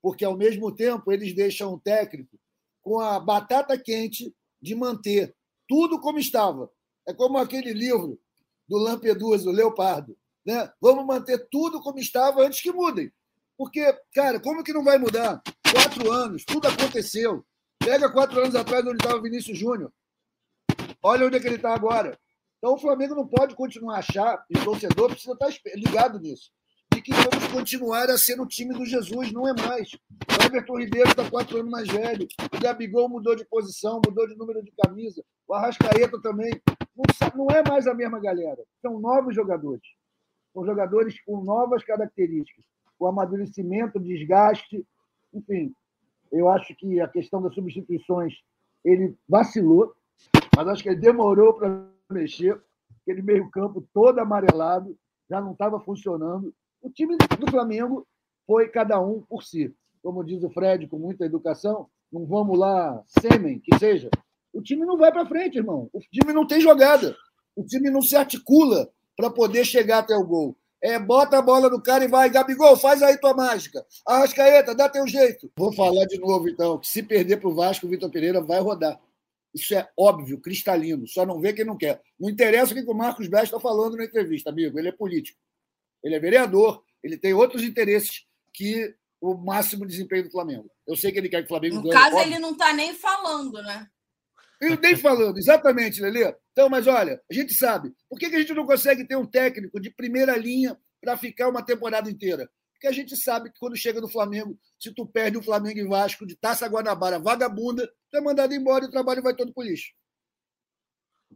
porque ao mesmo tempo eles deixam o técnico com a batata quente de manter tudo como estava. É como aquele livro do Lampedusa, o Leopardo. Né? Vamos manter tudo como estava antes que mudem. Porque, cara, como que não vai mudar? Quatro anos, tudo aconteceu. Pega quatro anos atrás onde estava o Vinícius Júnior. Olha onde é que ele está agora. Então o Flamengo não pode continuar a achar, e o torcedor precisa estar ligado nisso que vamos continuar a ser o time do Jesus, não é mais. O Everton Ribeiro está quatro anos mais velho, o Gabigol mudou de posição, mudou de número de camisa, o Arrascaeta também. Não, não é mais a mesma galera, são novos jogadores. São jogadores com novas características, o amadurecimento, o desgaste, enfim. Eu acho que a questão das substituições ele vacilou, mas acho que ele demorou para mexer. Aquele meio-campo todo amarelado, já não estava funcionando. O time do Flamengo foi cada um por si. Como diz o Fred, com muita educação, não vamos lá, sêmen, que seja. O time não vai para frente, irmão. O time não tem jogada. O time não se articula para poder chegar até o gol. É, bota a bola no cara e vai. Gabigol, faz aí tua mágica. Arrascaeta, dá teu jeito. Vou falar de novo, então, que se perder para o Vasco, o Vitor Pereira vai rodar. Isso é óbvio, cristalino. Só não vê quem não quer. Não interessa o que o Marcos Bess está falando na entrevista, amigo. Ele é político. Ele é vereador. Ele tem outros interesses que o máximo desempenho do Flamengo. Eu sei que ele quer que o Flamengo no ganhe. No caso, óbvio. ele não está nem falando, né? Ele nem falando, exatamente, Lelê. Então, mas olha, a gente sabe. Por que a gente não consegue ter um técnico de primeira linha para ficar uma temporada inteira? Porque a gente sabe que quando chega no Flamengo, se tu perde o Flamengo e Vasco de Taça Guanabara vagabunda, tu é mandado embora e o trabalho vai todo pro lixo.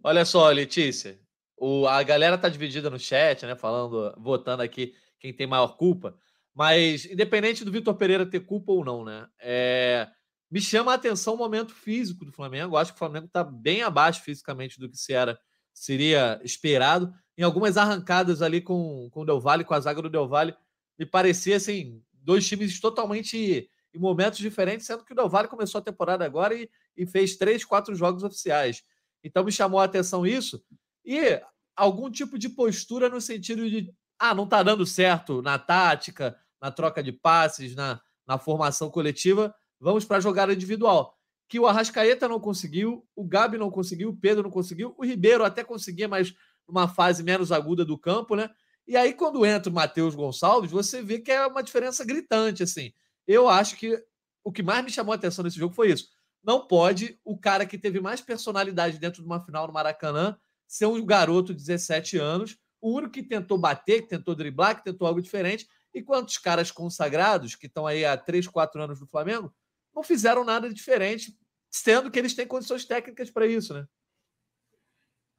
Olha só, Letícia. O, a galera tá dividida no chat, né? Falando, votando aqui quem tem maior culpa. Mas, independente do Vitor Pereira ter culpa ou não, né? É, me chama a atenção o momento físico do Flamengo. Acho que o Flamengo está bem abaixo fisicamente do que se era, seria esperado. Em algumas arrancadas ali com, com o Del Valle, com a zaga do Del Valle, me parecia assim, dois times totalmente em momentos diferentes, sendo que o Del Valle começou a temporada agora e, e fez três, quatro jogos oficiais. Então me chamou a atenção isso. E algum tipo de postura no sentido de ah, não está dando certo na tática, na troca de passes, na, na formação coletiva Vamos para a jogada individual. Que o Arrascaeta não conseguiu, o Gabi não conseguiu, o Pedro não conseguiu, o Ribeiro até conseguia, mas numa fase menos aguda do campo, né? E aí, quando entra o Matheus Gonçalves, você vê que é uma diferença gritante, assim. Eu acho que o que mais me chamou a atenção nesse jogo foi isso. Não pode o cara que teve mais personalidade dentro de uma final no Maracanã ser um garoto de 17 anos, o único que tentou bater, que tentou driblar, que tentou algo diferente. E quantos caras consagrados, que estão aí há 3, 4 anos no Flamengo, não fizeram nada diferente, sendo que eles têm condições técnicas para isso, né?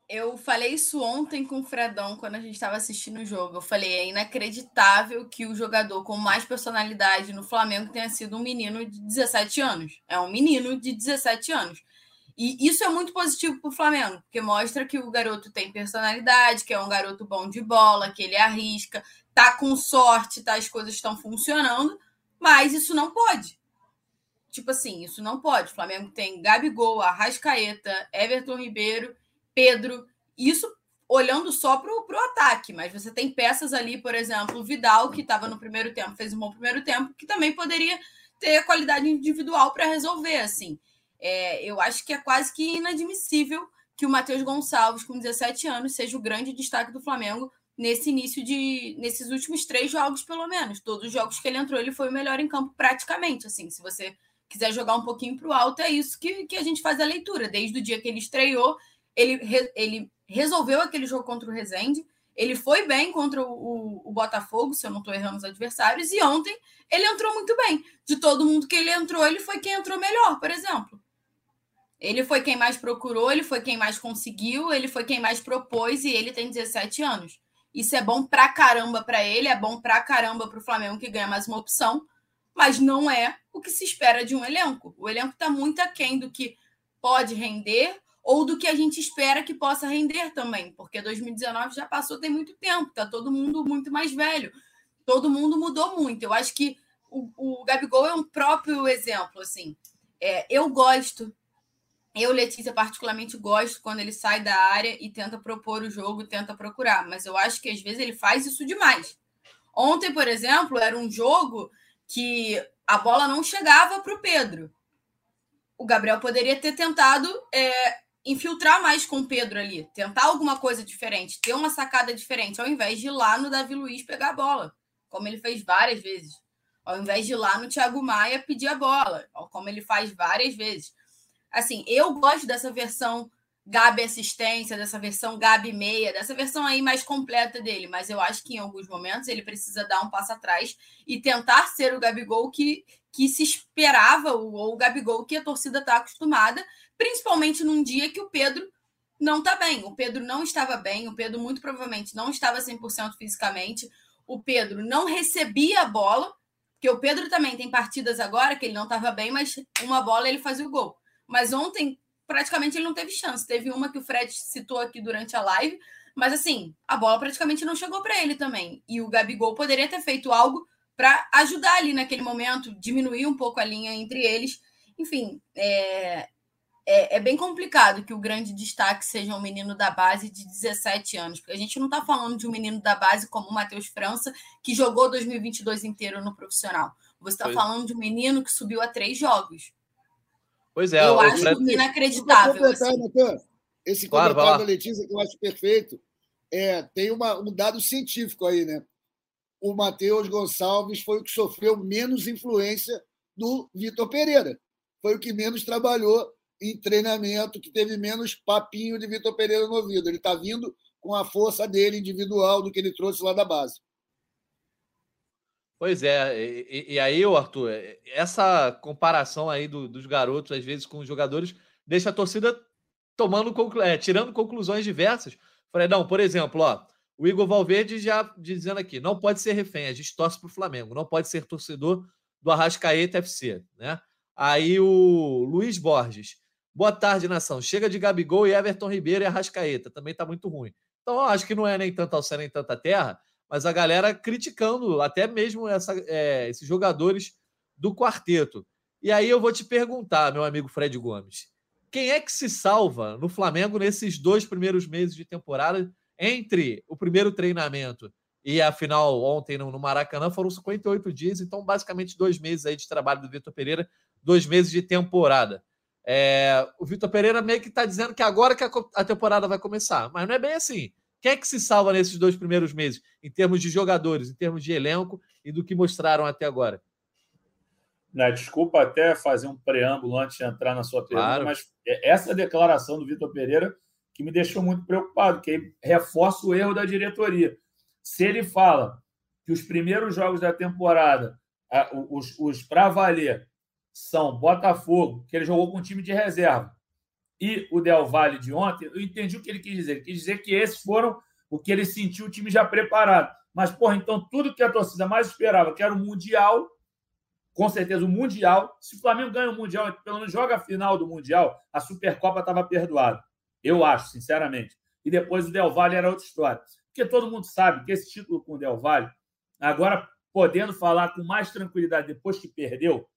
Eu falei isso ontem com o Fredão quando a gente estava assistindo o jogo. Eu falei, é inacreditável que o jogador com mais personalidade no Flamengo tenha sido um menino de 17 anos. É um menino de 17 anos. E isso é muito positivo para o Flamengo, porque mostra que o garoto tem personalidade, que é um garoto bom de bola, que ele arrisca, tá com sorte, tá, as coisas estão funcionando, mas isso não pode. Tipo assim, isso não pode. O Flamengo tem Gabigol, Arrascaeta, Everton Ribeiro, Pedro. Isso olhando só para o ataque, mas você tem peças ali, por exemplo, o Vidal, que estava no primeiro tempo, fez um bom primeiro tempo, que também poderia ter qualidade individual para resolver, assim. É, eu acho que é quase que inadmissível que o Matheus Gonçalves, com 17 anos, seja o grande destaque do Flamengo nesse início de. nesses últimos três jogos, pelo menos. Todos os jogos que ele entrou, ele foi o melhor em campo, praticamente. Assim, se você quiser jogar um pouquinho para o alto, é isso que, que a gente faz a leitura. Desde o dia que ele estreou, ele, ele resolveu aquele jogo contra o Rezende, ele foi bem contra o, o, o Botafogo, se eu não estou errando os adversários, e ontem ele entrou muito bem. De todo mundo que ele entrou, ele foi quem entrou melhor, por exemplo. Ele foi quem mais procurou, ele foi quem mais conseguiu, ele foi quem mais propôs e ele tem 17 anos. Isso é bom pra caramba para ele, é bom pra caramba para o Flamengo que ganha mais uma opção, mas não é o que se espera de um elenco. O elenco está muito aquém do que pode render ou do que a gente espera que possa render também, porque 2019 já passou tem muito tempo, tá todo mundo muito mais velho, todo mundo mudou muito. Eu acho que o, o Gabigol é um próprio exemplo, assim. É, eu gosto, eu, Letícia, particularmente gosto quando ele sai da área e tenta propor o jogo, tenta procurar, mas eu acho que às vezes ele faz isso demais. Ontem, por exemplo, era um jogo que a bola não chegava para o Pedro. O Gabriel poderia ter tentado é, infiltrar mais com o Pedro ali, tentar alguma coisa diferente, ter uma sacada diferente, ao invés de ir lá no Davi Luiz pegar a bola, como ele fez várias vezes. Ao invés de ir lá no Thiago Maia pedir a bola, como ele faz várias vezes. Assim, eu gosto dessa versão Gabi assistência, dessa versão Gabi meia, dessa versão aí mais completa dele, mas eu acho que em alguns momentos ele precisa dar um passo atrás e tentar ser o Gabigol que, que se esperava, ou o Gabigol que a torcida está acostumada, principalmente num dia que o Pedro não está bem. O Pedro não estava bem, o Pedro muito provavelmente não estava 100% fisicamente, o Pedro não recebia a bola, porque o Pedro também tem partidas agora que ele não estava bem, mas uma bola ele fazia o gol. Mas ontem praticamente ele não teve chance. Teve uma que o Fred citou aqui durante a live, mas assim, a bola praticamente não chegou para ele também. E o Gabigol poderia ter feito algo para ajudar ali naquele momento, diminuir um pouco a linha entre eles. Enfim, é... é, é, bem complicado que o grande destaque seja um menino da base de 17 anos, porque a gente não está falando de um menino da base como o Matheus França, que jogou 2022 inteiro no profissional. Você está falando de um menino que subiu a três jogos. Pois é, eu acho Fred... inacreditável. Assim. Esse claro, comentário da Letícia, que eu acho perfeito, é, tem uma, um dado científico aí, né? O Matheus Gonçalves foi o que sofreu menos influência do Vitor Pereira. Foi o que menos trabalhou em treinamento, que teve menos papinho de Vitor Pereira no ouvido. Ele está vindo com a força dele individual do que ele trouxe lá da base. Pois é, e, e aí, Arthur, essa comparação aí do, dos garotos, às vezes, com os jogadores, deixa a torcida tomando é, tirando conclusões diversas. Falei, não, por exemplo, ó, o Igor Valverde já dizendo aqui, não pode ser refém, a gente torce para o Flamengo, não pode ser torcedor do Arrascaeta FC, né? Aí o Luiz Borges, boa tarde, nação. Chega de Gabigol e Everton Ribeiro e Arrascaeta, também está muito ruim. Então, eu acho que não é nem tanto ao céu nem tanta terra, mas a galera criticando até mesmo essa, é, esses jogadores do quarteto. E aí eu vou te perguntar, meu amigo Fred Gomes, quem é que se salva no Flamengo nesses dois primeiros meses de temporada, entre o primeiro treinamento e a final ontem no Maracanã? Foram 58 dias, então basicamente dois meses aí de trabalho do Vitor Pereira, dois meses de temporada. É, o Vitor Pereira meio que está dizendo que agora que a, a temporada vai começar, mas não é bem assim. Quem é que se salva nesses dois primeiros meses, em termos de jogadores, em termos de elenco e do que mostraram até agora? Né, desculpa até fazer um preâmbulo antes de entrar na sua pergunta, claro. mas é essa declaração do Vitor Pereira que me deixou muito preocupado, que reforça o erro da diretoria. Se ele fala que os primeiros jogos da temporada, os, os para valer, são Botafogo, que ele jogou com um time de reserva, e o Del Valle de ontem, eu entendi o que ele quis dizer. Ele quis dizer que esses foram o que ele sentiu o time já preparado. Mas, porra, então tudo que a torcida mais esperava, que era o Mundial, com certeza o Mundial. Se o Flamengo ganha o Mundial, pelo menos joga a final do Mundial, a Supercopa estava perdoada. Eu acho, sinceramente. E depois o Del Valle era outra história. Porque todo mundo sabe que esse título com o Del Valle, agora podendo falar com mais tranquilidade depois que perdeu,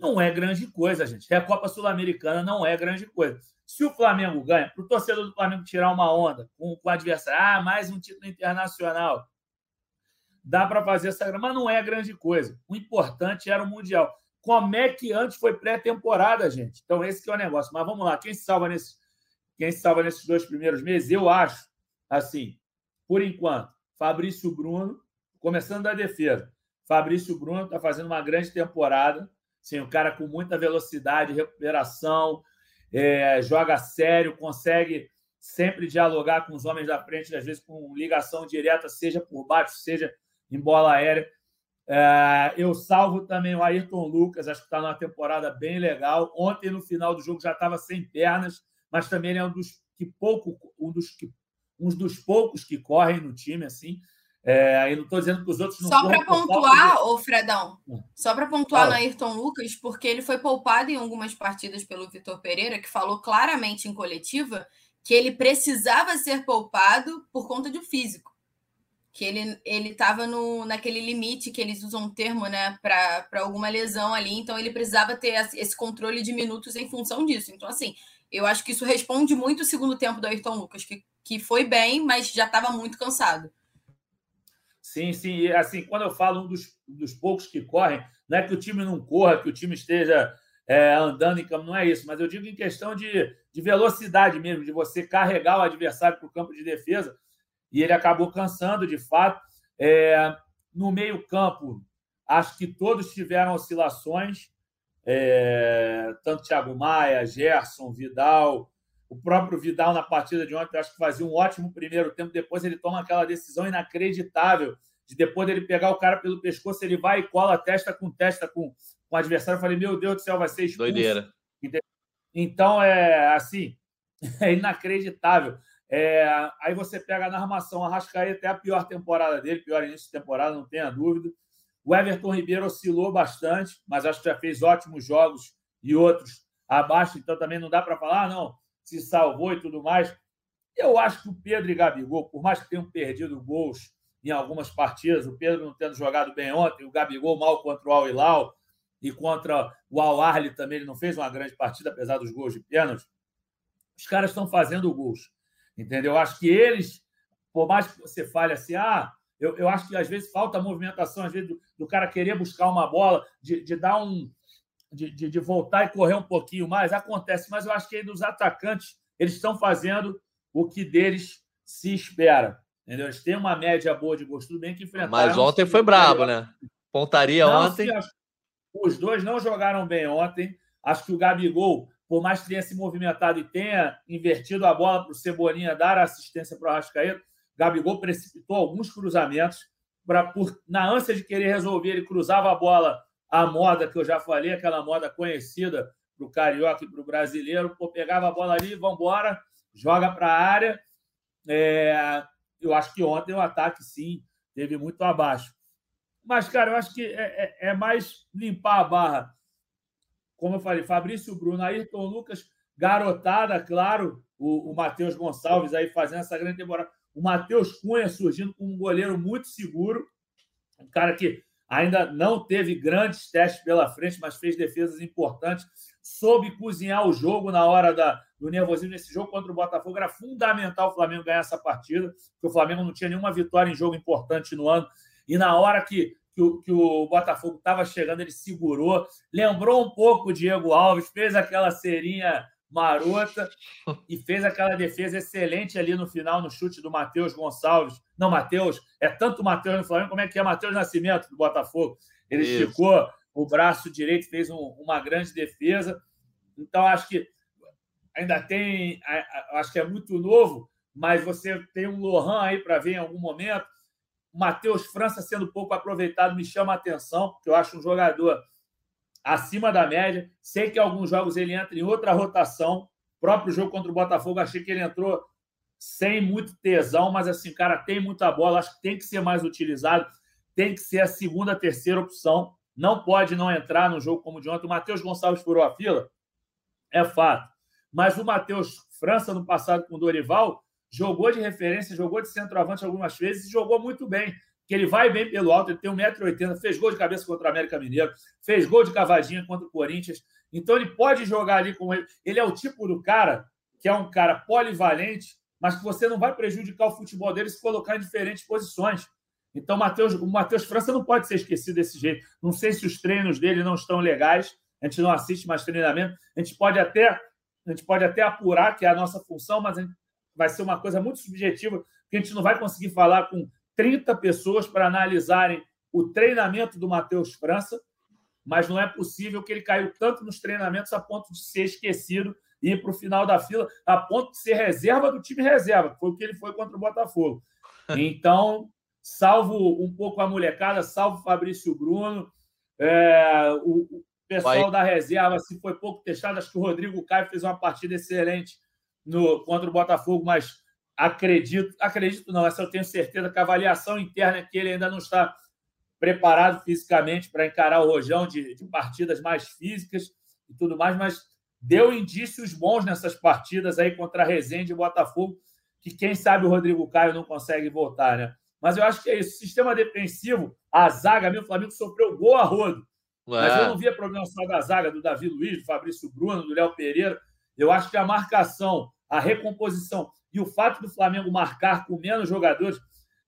não é grande coisa, gente. A Copa Sul-Americana não é grande coisa. Se o Flamengo ganha, para o torcedor do Flamengo tirar uma onda com, com o adversário, ah, mais um título internacional dá para fazer essa mas não é grande coisa. O importante era o Mundial. Como é que antes foi pré-temporada, gente? Então, esse que é o negócio. Mas vamos lá, quem se salva nesse, quem se salva nesses dois primeiros meses? Eu acho, assim, por enquanto, Fabrício Bruno, começando da defesa. Fabrício Bruno está fazendo uma grande temporada. Sim, um cara com muita velocidade, recuperação, é, joga sério, consegue sempre dialogar com os homens da frente, às vezes com ligação direta, seja por baixo, seja em bola aérea. É, eu salvo também o Ayrton Lucas, acho que está numa temporada bem legal. Ontem, no final do jogo, já estava sem pernas, mas também é um dos que pouco, um dos, que, um dos poucos que correm no time, assim. É, eu não estou dizendo que os outros não Só para pontuar, ô Fredão, hum. só para pontuar Fala. no Ayrton Lucas, porque ele foi poupado em algumas partidas pelo Vitor Pereira, que falou claramente em coletiva que ele precisava ser poupado por conta do físico que ele ele estava no naquele limite que eles usam um termo, né, para alguma lesão ali, então ele precisava ter esse controle de minutos em função disso. Então assim, eu acho que isso responde muito o segundo tempo do Ayrton Lucas, que, que foi bem, mas já estava muito cansado. Sim, sim, e assim, quando eu falo um dos, dos poucos que correm, não é que o time não corra, que o time esteja é, andando em campo, não é isso, mas eu digo em questão de, de velocidade mesmo, de você carregar o adversário para o campo de defesa e ele acabou cansando de fato. É, no meio-campo, acho que todos tiveram oscilações, é, tanto Thiago Maia, Gerson, Vidal. O próprio Vidal, na partida de ontem, acho que fazia um ótimo primeiro tempo. Depois ele toma aquela decisão inacreditável de depois dele pegar o cara pelo pescoço, ele vai e cola testa com testa com, com o adversário. Eu falei, meu Deus do céu, vai ser expulso. Doideira. Então, é assim, é inacreditável. É, aí você pega na armação, a Rascaeta é a pior temporada dele, pior início de temporada, não tenha dúvida. O Everton Ribeiro oscilou bastante, mas acho que já fez ótimos jogos e outros abaixo, então também não dá para falar, ah, não, se salvou e tudo mais. Eu acho que o Pedro e Gabigol, por mais que tenham perdido gols em algumas partidas, o Pedro não tendo jogado bem ontem, o Gabigol mal contra o Al Hilal, e contra o Al-Arli também ele não fez uma grande partida, apesar dos gols de pênalti. Os caras estão fazendo gols, entendeu? Eu acho que eles, por mais que você fale assim, ah, eu, eu acho que às vezes falta movimentação, às vezes do, do cara querer buscar uma bola, de, de dar um. De, de, de, voltar e correr um pouquinho mais, acontece, mas eu acho que aí dos atacantes, eles estão fazendo o que deles se espera. Entendeu? Eles têm uma média boa de gosto, tudo bem que enfrentaram. Mas ontem foi brabo, né? Pontaria não, ontem. Os dois não jogaram bem ontem. Acho que o Gabigol, por mais que tenha se movimentado e tenha invertido a bola para o Cebolinha dar assistência para o Arrascaeta, Gabigol precipitou alguns cruzamentos. Pra, por, na ânsia de querer resolver, ele cruzava a bola à moda, que eu já falei, aquela moda conhecida para o carioca e para o brasileiro. Pô, pegava a bola ali, vamos embora, joga para a área. É, eu acho que ontem o ataque, sim, teve muito abaixo. Mas, cara, eu acho que é, é, é mais limpar a barra. Como eu falei, Fabrício Bruno, Ayrton Lucas, garotada, claro, o, o Matheus Gonçalves aí fazendo essa grande temporada. O Matheus Cunha surgindo como um goleiro muito seguro, um cara que ainda não teve grandes testes pela frente, mas fez defesas importantes, soube cozinhar o jogo na hora da, do nervosismo nesse jogo contra o Botafogo. Era fundamental o Flamengo ganhar essa partida, porque o Flamengo não tinha nenhuma vitória em jogo importante no ano. E na hora que, que, o, que o Botafogo estava chegando, ele segurou, lembrou um pouco o Diego Alves, fez aquela serinha marota e fez aquela defesa excelente ali no final, no chute do Matheus Gonçalves. Não, Matheus, é tanto Matheus no Flamengo como é que é Matheus Nascimento do Botafogo. Ele Isso. esticou o braço direito, fez um, uma grande defesa. Então, acho que ainda tem, acho que é muito novo, mas você tem um Lohan aí para ver em algum momento. Matheus França sendo pouco aproveitado me chama a atenção, porque eu acho um jogador acima da média. Sei que alguns jogos ele entra em outra rotação. O próprio jogo contra o Botafogo, achei que ele entrou sem muito tesão, mas assim, cara, tem muita bola, acho que tem que ser mais utilizado, tem que ser a segunda, terceira opção. Não pode não entrar no jogo como de ontem. O Matheus Gonçalves furou a fila, é fato. Mas o Matheus França, no passado com o Dorival, jogou de referência, jogou de centroavante algumas vezes e jogou muito bem que ele vai bem pelo alto, ele tem 1,80m, fez gol de cabeça contra o América Mineiro, fez gol de cavadinha contra o Corinthians. Então ele pode jogar ali com ele. Ele é o tipo do cara que é um cara polivalente, mas que você não vai prejudicar o futebol dele se colocar em diferentes posições. Então, Mateus, o Matheus França não pode ser esquecido desse jeito. Não sei se os treinos dele não estão legais, a gente não assiste mais treinamento. A gente pode até, a gente pode até apurar que é a nossa função, mas vai ser uma coisa muito subjetiva, que a gente não vai conseguir falar com 30 pessoas para analisarem o treinamento do Matheus França, mas não é possível que ele caiu tanto nos treinamentos a ponto de ser esquecido e ir para o final da fila, a ponto de ser reserva do time reserva, que foi o que ele foi contra o Botafogo. Então, salvo um pouco a molecada, salvo o Fabrício Bruno, é, o, o, pessoal Vai. da reserva, se foi pouco testado, acho que o Rodrigo Caio fez uma partida excelente no, contra o Botafogo, mas acredito, acredito não, essa eu tenho certeza que a avaliação interna é que ele ainda não está preparado fisicamente para encarar o rojão de, de, partidas mais físicas e tudo mais, mas deu indícios bons nessas partidas aí contra a Resende e Botafogo, que quem sabe o Rodrigo Caio não consegue voltar, né? Mas eu acho que é isso. Sistema defensivo, a zaga, meu Flamengo sofreu gol a rodo. Mas eu não via problema só da zaga, do Davi Luiz, do Fabrício Bruno, do Léo Pereira. Eu acho que a marcação, a recomposição e o fato do Flamengo marcar com menos jogadores.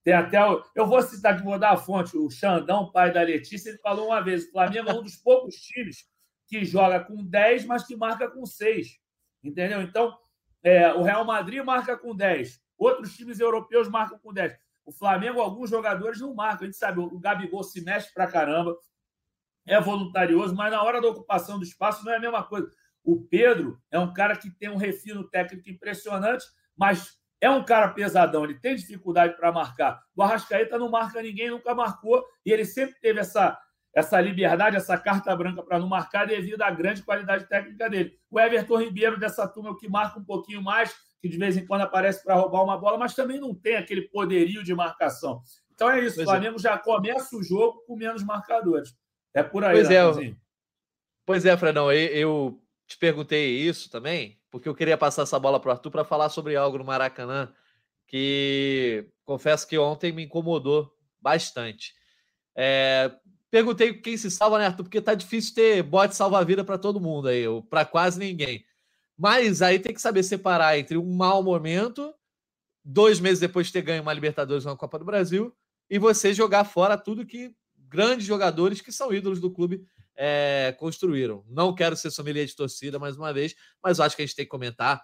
Tem até. Eu vou citar aqui, vou dar a fonte. O Xandão, pai da Letícia, ele falou uma vez: o Flamengo é um dos poucos times que joga com 10, mas que marca com 6. Entendeu? Então, é, o Real Madrid marca com 10. Outros times europeus marcam com 10. O Flamengo, alguns jogadores não marcam. A gente sabe, o Gabigol se mexe pra caramba, é voluntarioso, mas na hora da ocupação do espaço não é a mesma coisa. O Pedro é um cara que tem um refino técnico impressionante, mas é um cara pesadão, ele tem dificuldade para marcar. O Arrascaeta não marca ninguém, nunca marcou, e ele sempre teve essa, essa liberdade, essa carta branca para não marcar devido à grande qualidade técnica dele. O Everton Ribeiro, dessa turma, é o que marca um pouquinho mais, que de vez em quando aparece para roubar uma bola, mas também não tem aquele poderio de marcação. Então é isso, pois o é. Flamengo é. já começa o jogo com menos marcadores. É por aí, Pois é, pois é Fredão, eu te perguntei isso também, porque eu queria passar essa bola para o Arthur para falar sobre algo no Maracanã que confesso que ontem me incomodou bastante. É, Perguntei quem se salva, né, Arthur? Porque tá difícil ter bote salva-vida para todo mundo aí, para quase ninguém. Mas aí tem que saber separar entre um mau momento, dois meses depois de ter ganho uma Libertadores uma Copa do Brasil, e você jogar fora tudo que grandes jogadores que são ídolos do clube é, construíram. Não quero ser sommelier de torcida mais uma vez, mas acho que a gente tem que comentar.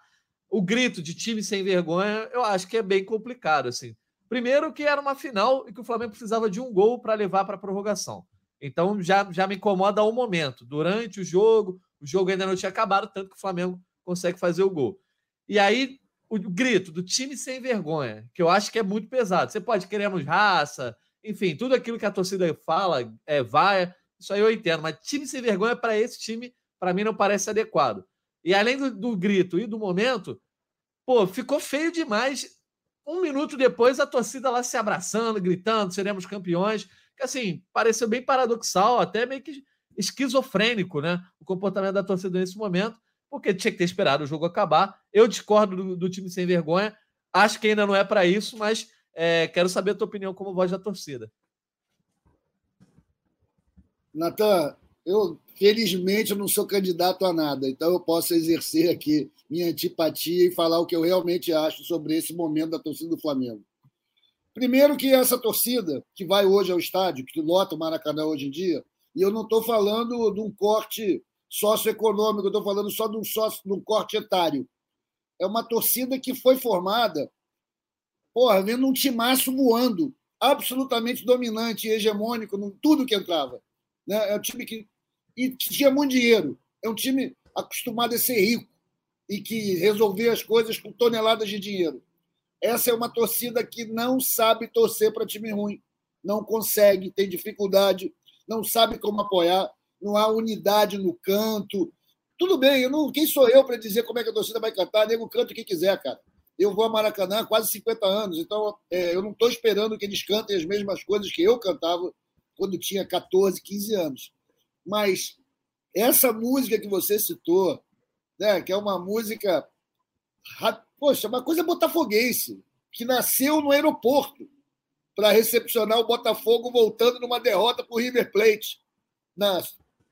O grito de time sem vergonha, eu acho que é bem complicado. assim. Primeiro, que era uma final e que o Flamengo precisava de um gol para levar para a prorrogação. Então já, já me incomoda um momento. Durante o jogo, o jogo ainda não tinha acabado, tanto que o Flamengo consegue fazer o gol. E aí, o grito do time sem vergonha, que eu acho que é muito pesado. Você pode queremos raça, enfim, tudo aquilo que a torcida fala, é, vai, isso aí eu entendo, mas time sem vergonha para esse time, para mim, não parece adequado. E além do, do, grito e do momento, pô, ficou feio demais. Um minuto depois, a torcida lá se abraçando, gritando, seremos campeões. Que assim, pareceu bem paradoxal, até meio que esquizofrênico, né? O comportamento da torcida nesse momento, porque tinha que ter esperado o jogo acabar. Eu discordo do, do time sem vergonha. Acho que ainda não é para isso, mas é, quero saber a tua opinião como voz da torcida. Natan, eu felizmente não sou candidato a nada, então eu posso exercer aqui minha antipatia e falar o que eu realmente acho sobre esse momento da torcida do Flamengo. Primeiro que essa torcida que vai hoje ao estádio, que lota o Maracanã hoje em dia, e eu não estou falando de um corte socioeconômico, eu estou falando só de um, sócio, de um corte etário. É uma torcida que foi formada, porra, vendo um timaço voando, absolutamente dominante e hegemônico em tudo que entrava. Né? É um time que e tinha muito dinheiro. É um time acostumado a ser rico e que resolvia as coisas com toneladas de dinheiro. Essa é uma torcida que não sabe torcer para time ruim, não consegue, tem dificuldade, não sabe como apoiar, não há unidade no canto. Tudo bem, eu não, quem sou eu para dizer como é que a torcida vai cantar? Nego canta o que quiser, cara. Eu vou a Maracanã há quase 50 anos, então é, eu não estou esperando que eles cantem as mesmas coisas que eu cantava quando tinha 14, 15 anos. Mas essa música que você citou, né, que é uma música, poxa, uma coisa botafoguense, que nasceu no aeroporto para recepcionar o Botafogo voltando numa derrota para o River Plate na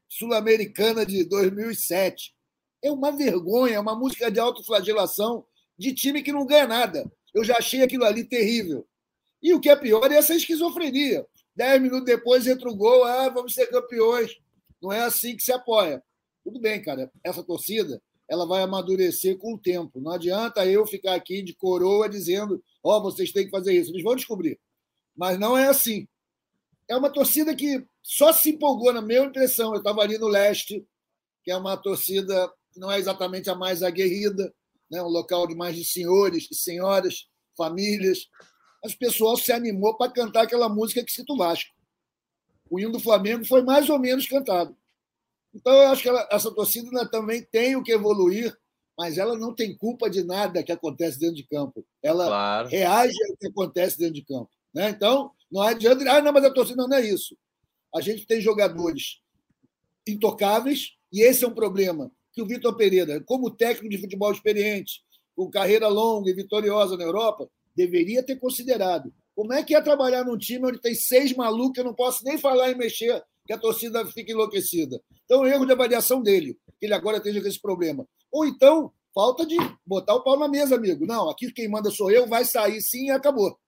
Sul-Americana de 2007. É uma vergonha, é uma música de autoflagelação de time que não ganha nada. Eu já achei aquilo ali terrível. E o que é pior é essa esquizofrenia. Dez minutos depois entra o gol, ah, vamos ser campeões. Não é assim que se apoia. Tudo bem, cara. Essa torcida ela vai amadurecer com o tempo. Não adianta eu ficar aqui de coroa dizendo, ó, oh, vocês têm que fazer isso. Eles vão descobrir. Mas não é assim. É uma torcida que só se empolgou, na minha impressão. Eu estava ali no leste, que é uma torcida que não é exatamente a mais aguerrida, né? um local de mais de senhores e senhoras, famílias mas o pessoal se animou para cantar aquela música que cita o Vasco. O hino do Flamengo foi mais ou menos cantado. Então, eu acho que ela, essa torcida também tem o que evoluir, mas ela não tem culpa de nada que acontece dentro de campo. Ela claro. reage ao que acontece dentro de campo. Né? Então, não adianta. Ah, não, mas a torcida não é isso. A gente tem jogadores intocáveis, e esse é um problema. Que o Vitor Pereira, como técnico de futebol experiente, com carreira longa e vitoriosa na Europa, deveria ter considerado. Como é que é trabalhar num time onde tem seis malucos, eu não posso nem falar em mexer, que a torcida fica enlouquecida? Então, erro de avaliação dele, que ele agora esteja com esse problema. Ou então, falta de botar o pau na mesa, amigo. Não, aqui quem manda sou eu, vai sair sim e acabou.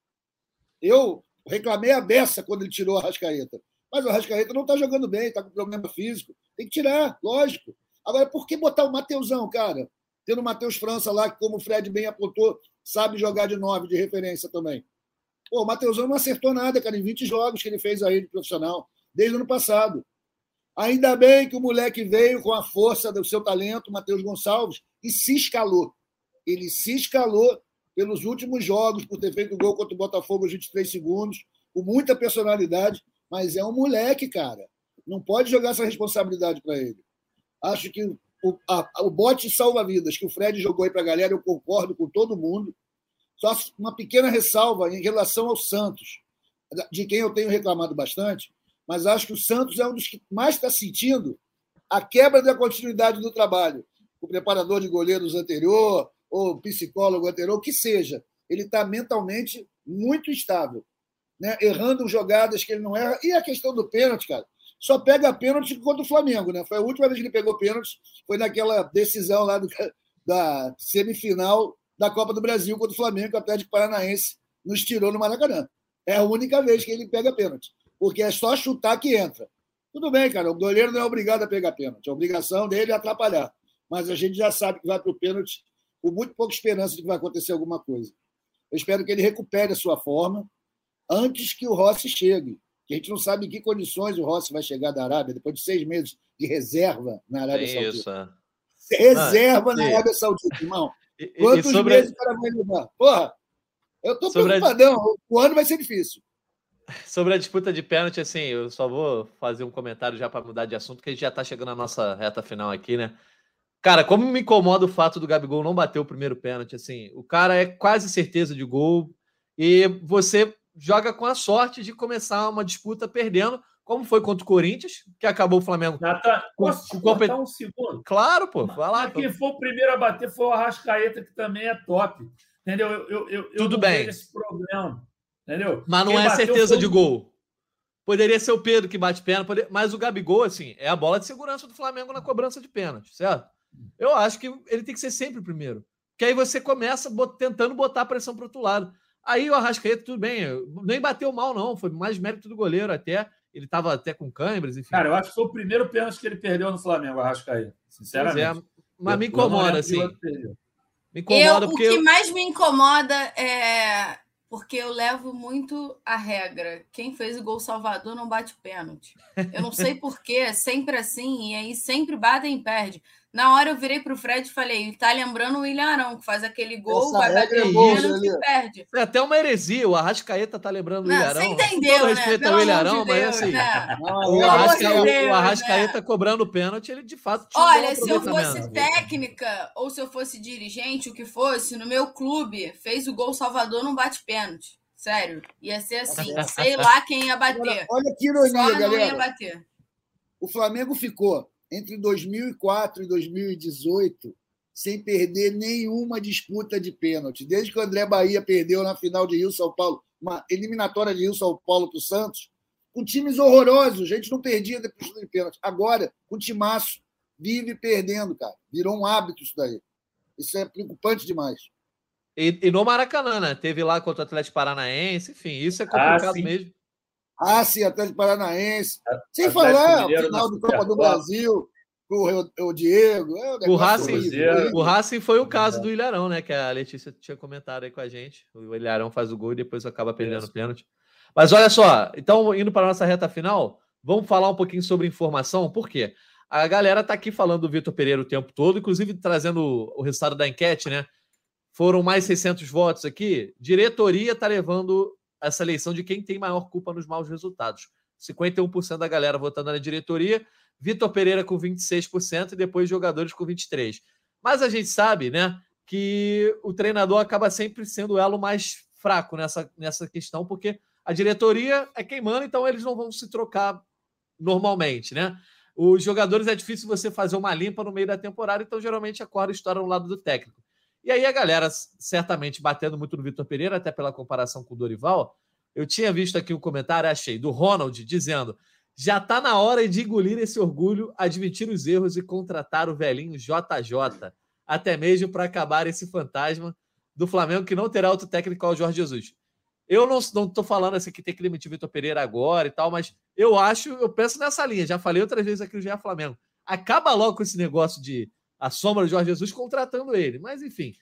Eu reclamei a beça quando ele tirou a Rascaeta. Mas o Rascaeta não está jogando bem, está com problema físico. Tem que tirar, lógico. Agora, por que botar o Mateusão, cara? Tendo o Matheus França lá, que, como o Fred bem apontou, sabe jogar de nove de referência também. Pô, o Mateusão não acertou nada, cara, em 20 jogos que ele fez aí de profissional, desde o ano passado. Ainda bem que o moleque veio com a força do seu talento, Matheus Gonçalves, e se escalou. Ele se escalou pelos últimos jogos, por ter feito gol contra o Botafogo aos 23 segundos, com muita personalidade, mas é um moleque, cara. Não pode jogar essa responsabilidade para ele. Acho que o, a, o bote salva-vidas que o Fred jogou aí para a galera, eu concordo com todo mundo. Só uma pequena ressalva em relação ao Santos, de quem eu tenho reclamado bastante, mas acho que o Santos é um dos que mais está sentindo a quebra da continuidade do trabalho. O preparador de goleiros anterior, ou psicólogo anterior, o que seja, ele está mentalmente muito instável, né? errando jogadas que ele não erra. E a questão do pênalti, cara. Só pega pênalti contra o Flamengo, né? Foi a última vez que ele pegou pênalti, foi naquela decisão lá do, da semifinal da Copa do Brasil contra o Flamengo, que o Atlético Paranaense nos tirou no Maracanã. É a única vez que ele pega pênalti, porque é só chutar que entra. Tudo bem, cara, o goleiro não é obrigado a pegar pênalti, a obrigação dele é atrapalhar. Mas a gente já sabe que vai para o pênalti com muito pouca esperança de que vai acontecer alguma coisa. Eu espero que ele recupere a sua forma antes que o Rossi chegue. Que a gente não sabe em que condições o Rossi vai chegar da Arábia, depois de seis meses de reserva na Arábia é Saudita. Isso. É. Reserva ah, na Arábia Saudita, irmão. Quantos sobre... meses o cara vai levar? Porra, eu estou preocupadão. A... O ano vai ser difícil. Sobre a disputa de pênalti, assim, eu só vou fazer um comentário já para mudar de assunto, que a gente já está chegando na nossa reta final aqui, né? Cara, como me incomoda o fato do Gabigol não bater o primeiro pênalti, assim, o cara é quase certeza de gol e você joga com a sorte de começar uma disputa perdendo, como foi contra o Corinthians, que acabou o Flamengo. Natan, posso com, compet... um segundo? Claro, pô, vai lá. Quem foi o primeiro a bater foi o Arrascaeta, que também é top. Entendeu? Eu, eu, eu, Tudo bem. esse problema. Entendeu? Mas não Quem é certeza foi... de gol. Poderia ser o Pedro que bate pênalti, poder... mas o Gabigol, assim, é a bola de segurança do Flamengo na cobrança de pênalti, certo? Eu acho que ele tem que ser sempre o primeiro. Porque aí você começa bot... tentando botar a pressão para outro lado. Aí o Arrascaeta, tudo bem, nem bateu mal, não. Foi mais mérito do goleiro até. Ele estava até com câimbras, enfim. Cara, eu acho que foi o primeiro pênalti que ele perdeu no Flamengo, o Arrascaeta. Sinceramente. É, mas me incomoda, assim. Me incomoda eu, porque. O que eu... mais me incomoda é porque eu levo muito a regra. Quem fez o gol Salvador não bate pênalti. Eu não sei porquê, é sempre assim, e aí sempre batem e perde. Na hora eu virei para o Fred e falei: ele tá lembrando o William Arão, que faz aquele gol, Essa vai bater o pênalti e perde. É até uma heresia. O Arrascaeta tá lembrando o William Arão. Você entendeu, né? respeito ao William Arão, de mas assim. Né? o, Arrasca, Deus, o Arrascaeta né? cobrando o pênalti, ele de fato Olha, se eu fosse técnica ou se eu fosse dirigente, o que fosse, no meu clube, fez o gol Salvador, não bate pênalti. Sério. Ia ser assim. sei lá quem ia bater. Olha, olha que ironia, Só galera. Não ia bater. O Flamengo ficou entre 2004 e 2018 sem perder nenhuma disputa de pênalti. Desde que o André Bahia perdeu na final de Rio São Paulo, uma eliminatória de Rio São Paulo para o Santos, com times horrorosos, a gente não perdia depois de pênalti. Agora, com timaço, vive perdendo, cara. Virou um hábito isso daí. Isso é preocupante demais. E, e no Maracanã, né? Teve lá contra o Atlético Paranaense, enfim, isso é complicado ah, mesmo. Ah, sim, Atlético Paranaense. Sem Atlético falar o final do Copa do Brasil, o, o Diego. É o, Racing, o Racing foi o caso do Ilharão, né? Que a Letícia tinha comentado aí com a gente. O Ilharão faz o gol e depois acaba perdendo o pênalti. Mas olha só, então, indo para a nossa reta final, vamos falar um pouquinho sobre informação, por quê? A galera tá aqui falando do Vitor Pereira o tempo todo, inclusive trazendo o resultado da enquete, né? Foram mais 600 votos aqui. Diretoria tá levando essa eleição de quem tem maior culpa nos maus resultados. 51% da galera votando na diretoria, Vitor Pereira com 26% e depois jogadores com 23%. Mas a gente sabe, né, que o treinador acaba sempre sendo o elo mais fraco nessa, nessa questão, porque a diretoria é quem manda, então eles não vão se trocar normalmente, né? Os jogadores é difícil você fazer uma limpa no meio da temporada, então geralmente a corda estoura no lado do técnico. E aí a galera, certamente batendo muito no Vitor Pereira, até pela comparação com o Dorival, eu tinha visto aqui um comentário, achei, do Ronald, dizendo: já está na hora de engolir esse orgulho, admitir os erros e contratar o velhinho JJ, até mesmo para acabar esse fantasma do Flamengo que não terá outro técnico ao Jorge Jesus. Eu não estou falando assim que tem que demitir o Vitor Pereira agora e tal, mas eu acho, eu penso nessa linha. Já falei outras vezes aqui no GE Flamengo. Acaba logo com esse negócio de a sombra do Jorge Jesus contratando ele. Mas, enfim,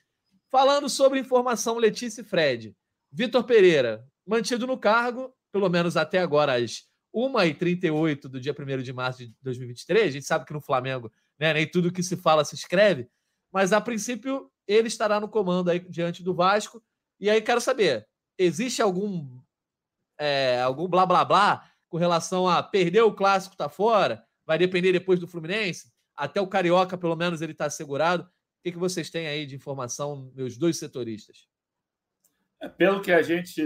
falando sobre informação, Letícia e Fred. Vitor Pereira, mantido no cargo, pelo menos até agora, às 1h38 do dia 1 de março de 2023. A gente sabe que no Flamengo né, nem tudo que se fala se escreve, mas a princípio ele estará no comando aí diante do Vasco. E aí quero saber: existe algum, é, algum blá blá blá com relação a perder o clássico, tá fora? Vai depender depois do Fluminense? Até o Carioca, pelo menos, ele está assegurado. O que, que vocês têm aí de informação, meus dois setoristas? É, pelo que a gente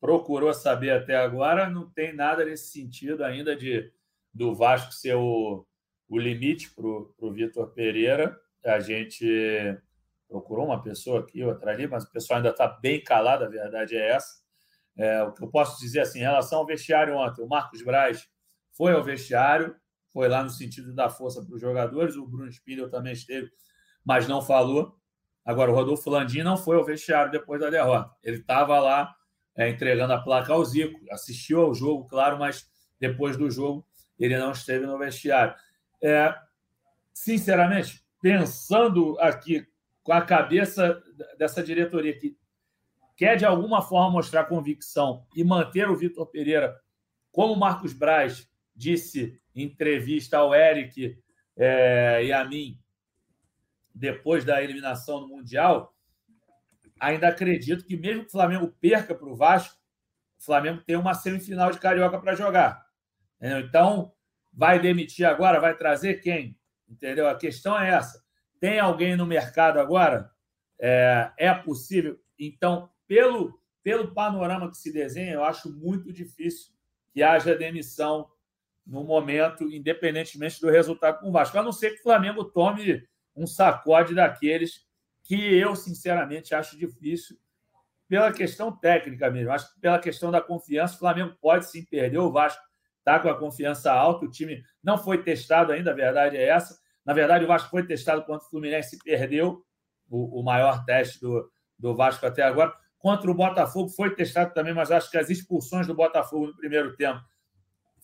procurou saber até agora, não tem nada nesse sentido ainda de do Vasco ser o, o limite para o Vitor Pereira. A gente procurou uma pessoa aqui, outra ali, mas o pessoal ainda está bem calado, a verdade é essa. É, o que eu posso dizer assim, em relação ao vestiário ontem, o Marcos Braz foi ao vestiário, foi lá no sentido da força para os jogadores. O Bruno Spindel também esteve, mas não falou. Agora, o Rodolfo Landim não foi ao vestiário depois da derrota. Ele estava lá é, entregando a placa ao Zico, assistiu ao jogo, claro, mas depois do jogo ele não esteve no vestiário. É, sinceramente, pensando aqui com a cabeça dessa diretoria que quer de alguma forma mostrar convicção e manter o Vitor Pereira, como o Marcos Braz disse entrevista ao Eric é, e a mim, depois da eliminação no Mundial, ainda acredito que mesmo que o Flamengo perca para o Vasco, o Flamengo tem uma semifinal de Carioca para jogar. Entendeu? Então, vai demitir agora? Vai trazer quem? Entendeu? A questão é essa. Tem alguém no mercado agora? É, é possível? Então, pelo, pelo panorama que se desenha, eu acho muito difícil que haja demissão no momento, independentemente do resultado com o Vasco. A não ser que o Flamengo tome um sacode daqueles que eu, sinceramente, acho difícil pela questão técnica mesmo. Acho que pela questão da confiança, o Flamengo pode sim perder. O Vasco está com a confiança alta, o time não foi testado ainda, a verdade é essa. Na verdade, o Vasco foi testado contra o Fluminense e perdeu o, o maior teste do, do Vasco até agora. Contra o Botafogo foi testado também, mas acho que as expulsões do Botafogo no primeiro tempo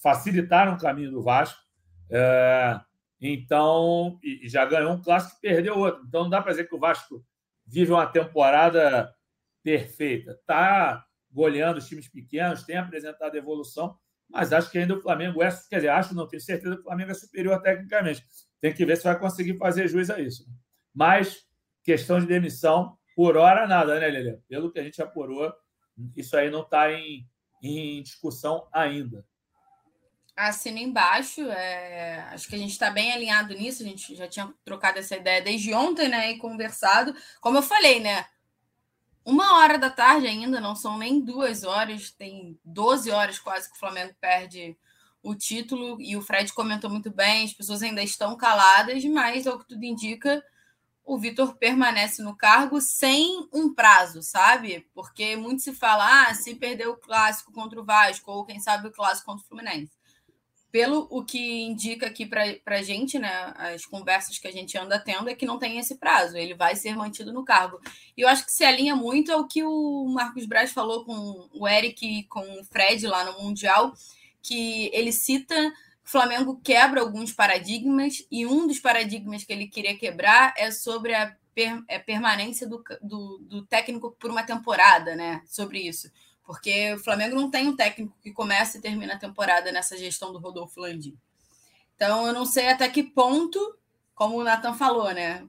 facilitaram o caminho do Vasco. É, então, e já ganhou um clássico e perdeu outro. Então, não dá para dizer que o Vasco vive uma temporada perfeita. Está goleando os times pequenos, tem apresentado evolução, mas acho que ainda o Flamengo é, quer dizer, acho, não tenho certeza que o Flamengo é superior tecnicamente. Tem que ver se vai conseguir fazer juiz a isso. Mas, questão de demissão, por hora nada, né, Lelê? Pelo que a gente apurou, isso aí não está em, em discussão ainda. Assina embaixo. É... Acho que a gente está bem alinhado nisso. A gente já tinha trocado essa ideia desde ontem, né? E conversado. Como eu falei, né? Uma hora da tarde ainda, não são nem duas horas, tem 12 horas quase que o Flamengo perde o título. E o Fred comentou muito bem: as pessoas ainda estão caladas, mas, ao que tudo indica, o Vitor permanece no cargo sem um prazo, sabe? Porque muito se fala, ah, se perder o clássico contra o Vasco, ou quem sabe o clássico contra o Fluminense pelo o que indica aqui para a gente, né, as conversas que a gente anda tendo, é que não tem esse prazo, ele vai ser mantido no cargo. E eu acho que se alinha muito ao que o Marcos Braz falou com o Eric e com o Fred lá no Mundial, que ele cita o Flamengo quebra alguns paradigmas, e um dos paradigmas que ele queria quebrar é sobre a, per, a permanência do, do, do técnico por uma temporada, né, sobre isso porque o Flamengo não tem um técnico que começa e termina a temporada nessa gestão do Rodolfo Landim. Então, eu não sei até que ponto, como o Nathan falou, né?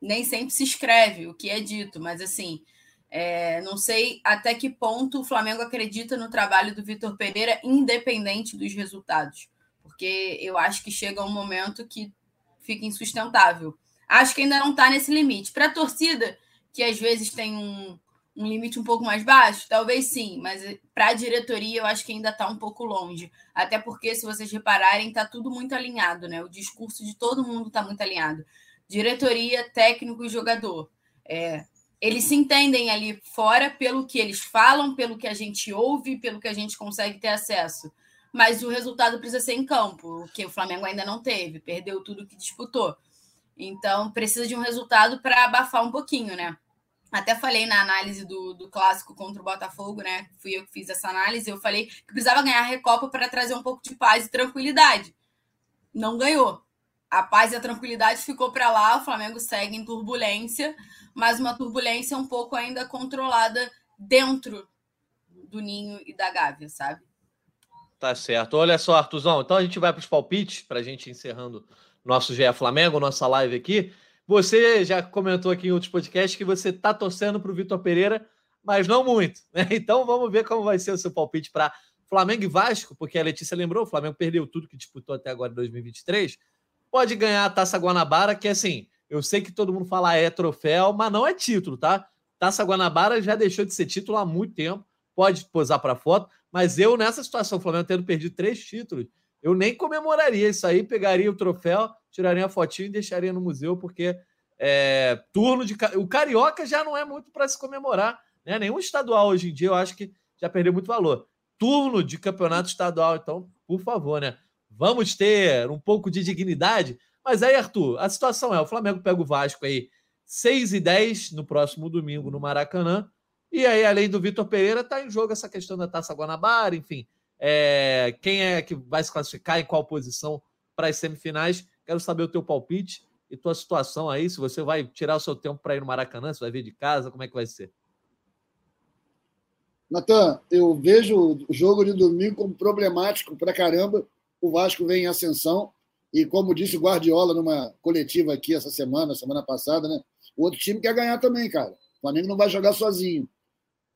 Nem sempre se escreve o que é dito, mas assim, é, não sei até que ponto o Flamengo acredita no trabalho do Vitor Pereira, independente dos resultados. Porque eu acho que chega um momento que fica insustentável. Acho que ainda não está nesse limite. Para a torcida, que às vezes tem um, um limite um pouco mais baixo? Talvez sim, mas para a diretoria eu acho que ainda está um pouco longe. Até porque, se vocês repararem, está tudo muito alinhado, né? O discurso de todo mundo está muito alinhado. Diretoria, técnico e jogador. É, eles se entendem ali fora pelo que eles falam, pelo que a gente ouve, pelo que a gente consegue ter acesso. Mas o resultado precisa ser em campo, o que o Flamengo ainda não teve, perdeu tudo que disputou. Então, precisa de um resultado para abafar um pouquinho, né? Até falei na análise do, do clássico contra o Botafogo, né? Fui eu que fiz essa análise. Eu falei que precisava ganhar a Recopa para trazer um pouco de paz e tranquilidade. Não ganhou. A paz e a tranquilidade ficou para lá. O Flamengo segue em turbulência, mas uma turbulência um pouco ainda controlada dentro do ninho e da Gávea, sabe? Tá certo. Olha só, Artuzão. Então a gente vai para os palpites, para a gente encerrando nosso GE Flamengo, nossa live aqui. Você já comentou aqui em outros podcasts que você está torcendo para o Vitor Pereira, mas não muito. Né? Então vamos ver como vai ser o seu palpite para Flamengo e Vasco, porque a Letícia lembrou, o Flamengo perdeu tudo que disputou até agora em 2023. Pode ganhar a Taça Guanabara, que assim, eu sei que todo mundo fala é troféu, mas não é título, tá? Taça Guanabara já deixou de ser título há muito tempo, pode posar para foto, mas eu nessa situação, o Flamengo tendo perdido três títulos, eu nem comemoraria isso aí, pegaria o troféu tiraria a fotinho e deixaria no museu, porque é, turno de. O Carioca já não é muito para se comemorar, né? Nenhum estadual hoje em dia eu acho que já perdeu muito valor. Turno de campeonato estadual, então, por favor, né? vamos ter um pouco de dignidade. Mas aí, Arthur, a situação é: o Flamengo pega o Vasco aí 6 e 10 no próximo domingo no Maracanã. E aí, além do Vitor Pereira, está em jogo essa questão da Taça Guanabara, enfim. É, quem é que vai se classificar em qual posição para as semifinais? Quero saber o teu palpite e tua situação aí, se você vai tirar o seu tempo para ir no Maracanã, se vai vir de casa, como é que vai ser? Natan, eu vejo o jogo de domingo como problemático para caramba. O Vasco vem em ascensão e, como disse o Guardiola numa coletiva aqui essa semana, semana passada, né? O outro time quer ganhar também, cara. O Flamengo não vai jogar sozinho.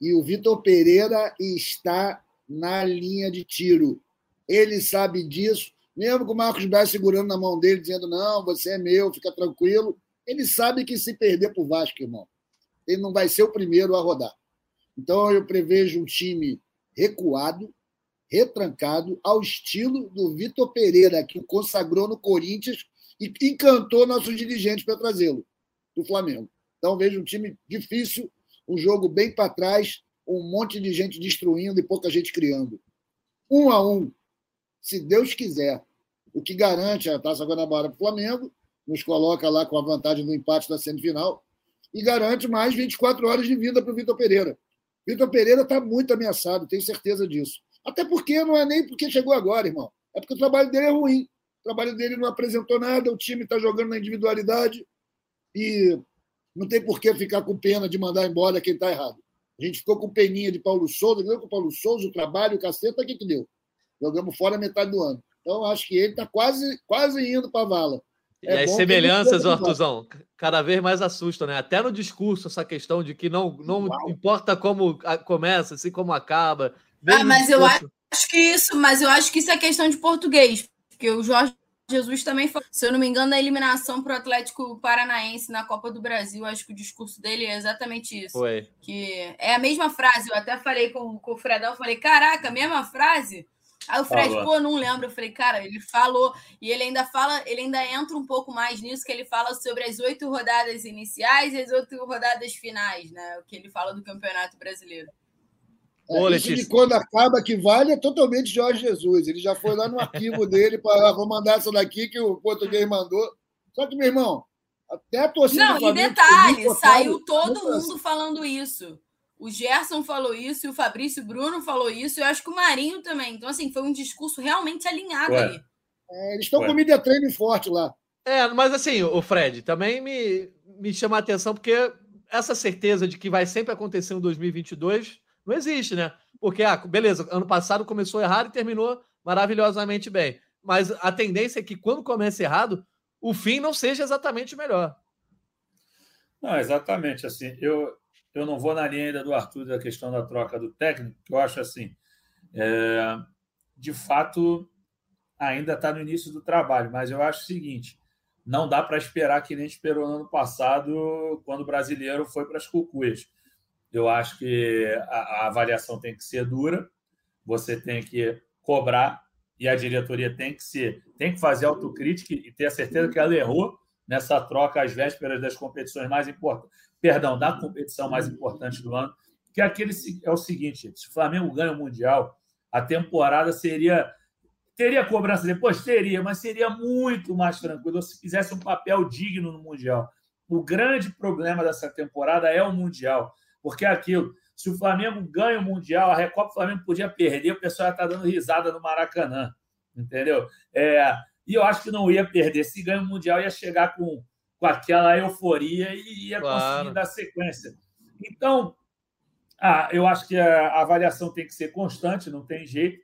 E o Vitor Pereira está na linha de tiro. Ele sabe disso, mesmo com o Marcos Braz segurando na mão dele, dizendo: Não, você é meu, fica tranquilo. Ele sabe que se perder para o Vasco, irmão, ele não vai ser o primeiro a rodar. Então eu prevejo um time recuado, retrancado, ao estilo do Vitor Pereira, que o consagrou no Corinthians e encantou nossos dirigentes para trazê-lo do Flamengo. Então vejo um time difícil, um jogo bem para trás, um monte de gente destruindo e pouca gente criando. Um a um, se Deus quiser. O que garante a Taça Guanabara para o Flamengo, nos coloca lá com a vantagem do empate da semifinal, e garante mais 24 horas de vida para o Vitor Pereira. Vitor Pereira está muito ameaçado, tenho certeza disso. Até porque não é nem porque chegou agora, irmão. É porque o trabalho dele é ruim. O trabalho dele não apresentou nada, o time está jogando na individualidade e não tem por que ficar com pena de mandar embora quem está errado. A gente ficou com peninha de Paulo Souza, ganhou com o Paulo Souza, o trabalho, o caceta, o que, que deu? Jogamos fora metade do ano. Então, acho que ele está quase, quase indo para a vala. É e as semelhanças, Artuzão, cada vez mais assustam, né? Até no discurso, essa questão de que não, não importa como começa, assim como acaba. Ah, mas eu acho que isso, mas eu acho que isso é questão de português, porque o Jorge Jesus também foi, se eu não me engano, na eliminação para o Atlético Paranaense na Copa do Brasil. Acho que o discurso dele é exatamente isso. Foi. Que é a mesma frase. Eu até falei com, com o Fredão, falei, caraca, mesma frase. Aí o Fred, falou. pô, não lembro. Eu falei, cara, ele falou, e ele ainda fala, ele ainda entra um pouco mais nisso, que ele fala sobre as oito rodadas iniciais e as oito rodadas finais, né? O que ele fala do Campeonato Brasileiro. É, isso de quando acaba que vale é totalmente Jorge Jesus. Ele já foi lá no arquivo dele para ah, vou mandar essa daqui que o português mandou. Só que, meu irmão, até a torcida. Não, e detalhe, saiu todo mundo falando isso. O Gerson falou isso, e o Fabrício Bruno falou isso, e eu acho que o Marinho também. Então, assim, foi um discurso realmente alinhado Ué. ali. É, eles estão com mídia treino forte lá. É, mas assim, o Fred, também me, me chama a atenção, porque essa certeza de que vai sempre acontecer em 2022 não existe, né? Porque, ah, beleza, ano passado começou errado e terminou maravilhosamente bem. Mas a tendência é que quando começa errado, o fim não seja exatamente o melhor. Não, exatamente. Assim, eu, eu não vou na linha ainda do Arthur da questão da troca do técnico, que eu acho assim, é, de fato, ainda está no início do trabalho, mas eu acho o seguinte: não dá para esperar que nem esperou no ano passado, quando o brasileiro foi para as cucuias. Eu acho que a, a avaliação tem que ser dura, você tem que cobrar e a diretoria tem que ser, tem que fazer autocrítica e ter a certeza que ela errou nessa troca às vésperas das competições mais importantes perdão, da competição mais importante do ano, que é, aquele, é o seguinte: se o Flamengo ganha o Mundial, a temporada seria. Teria cobrança depois? Teria, mas seria muito mais tranquilo se fizesse um papel digno no Mundial. O grande problema dessa temporada é o Mundial, porque é aquilo. Se o Flamengo ganha o Mundial, a Recopa do Flamengo podia perder, o pessoal está dando risada no Maracanã, entendeu? É, e eu acho que não ia perder. Se ganha o Mundial, ia chegar com com aquela euforia e ia claro. conseguir dar sequência. Então, ah, eu acho que a avaliação tem que ser constante, não tem jeito,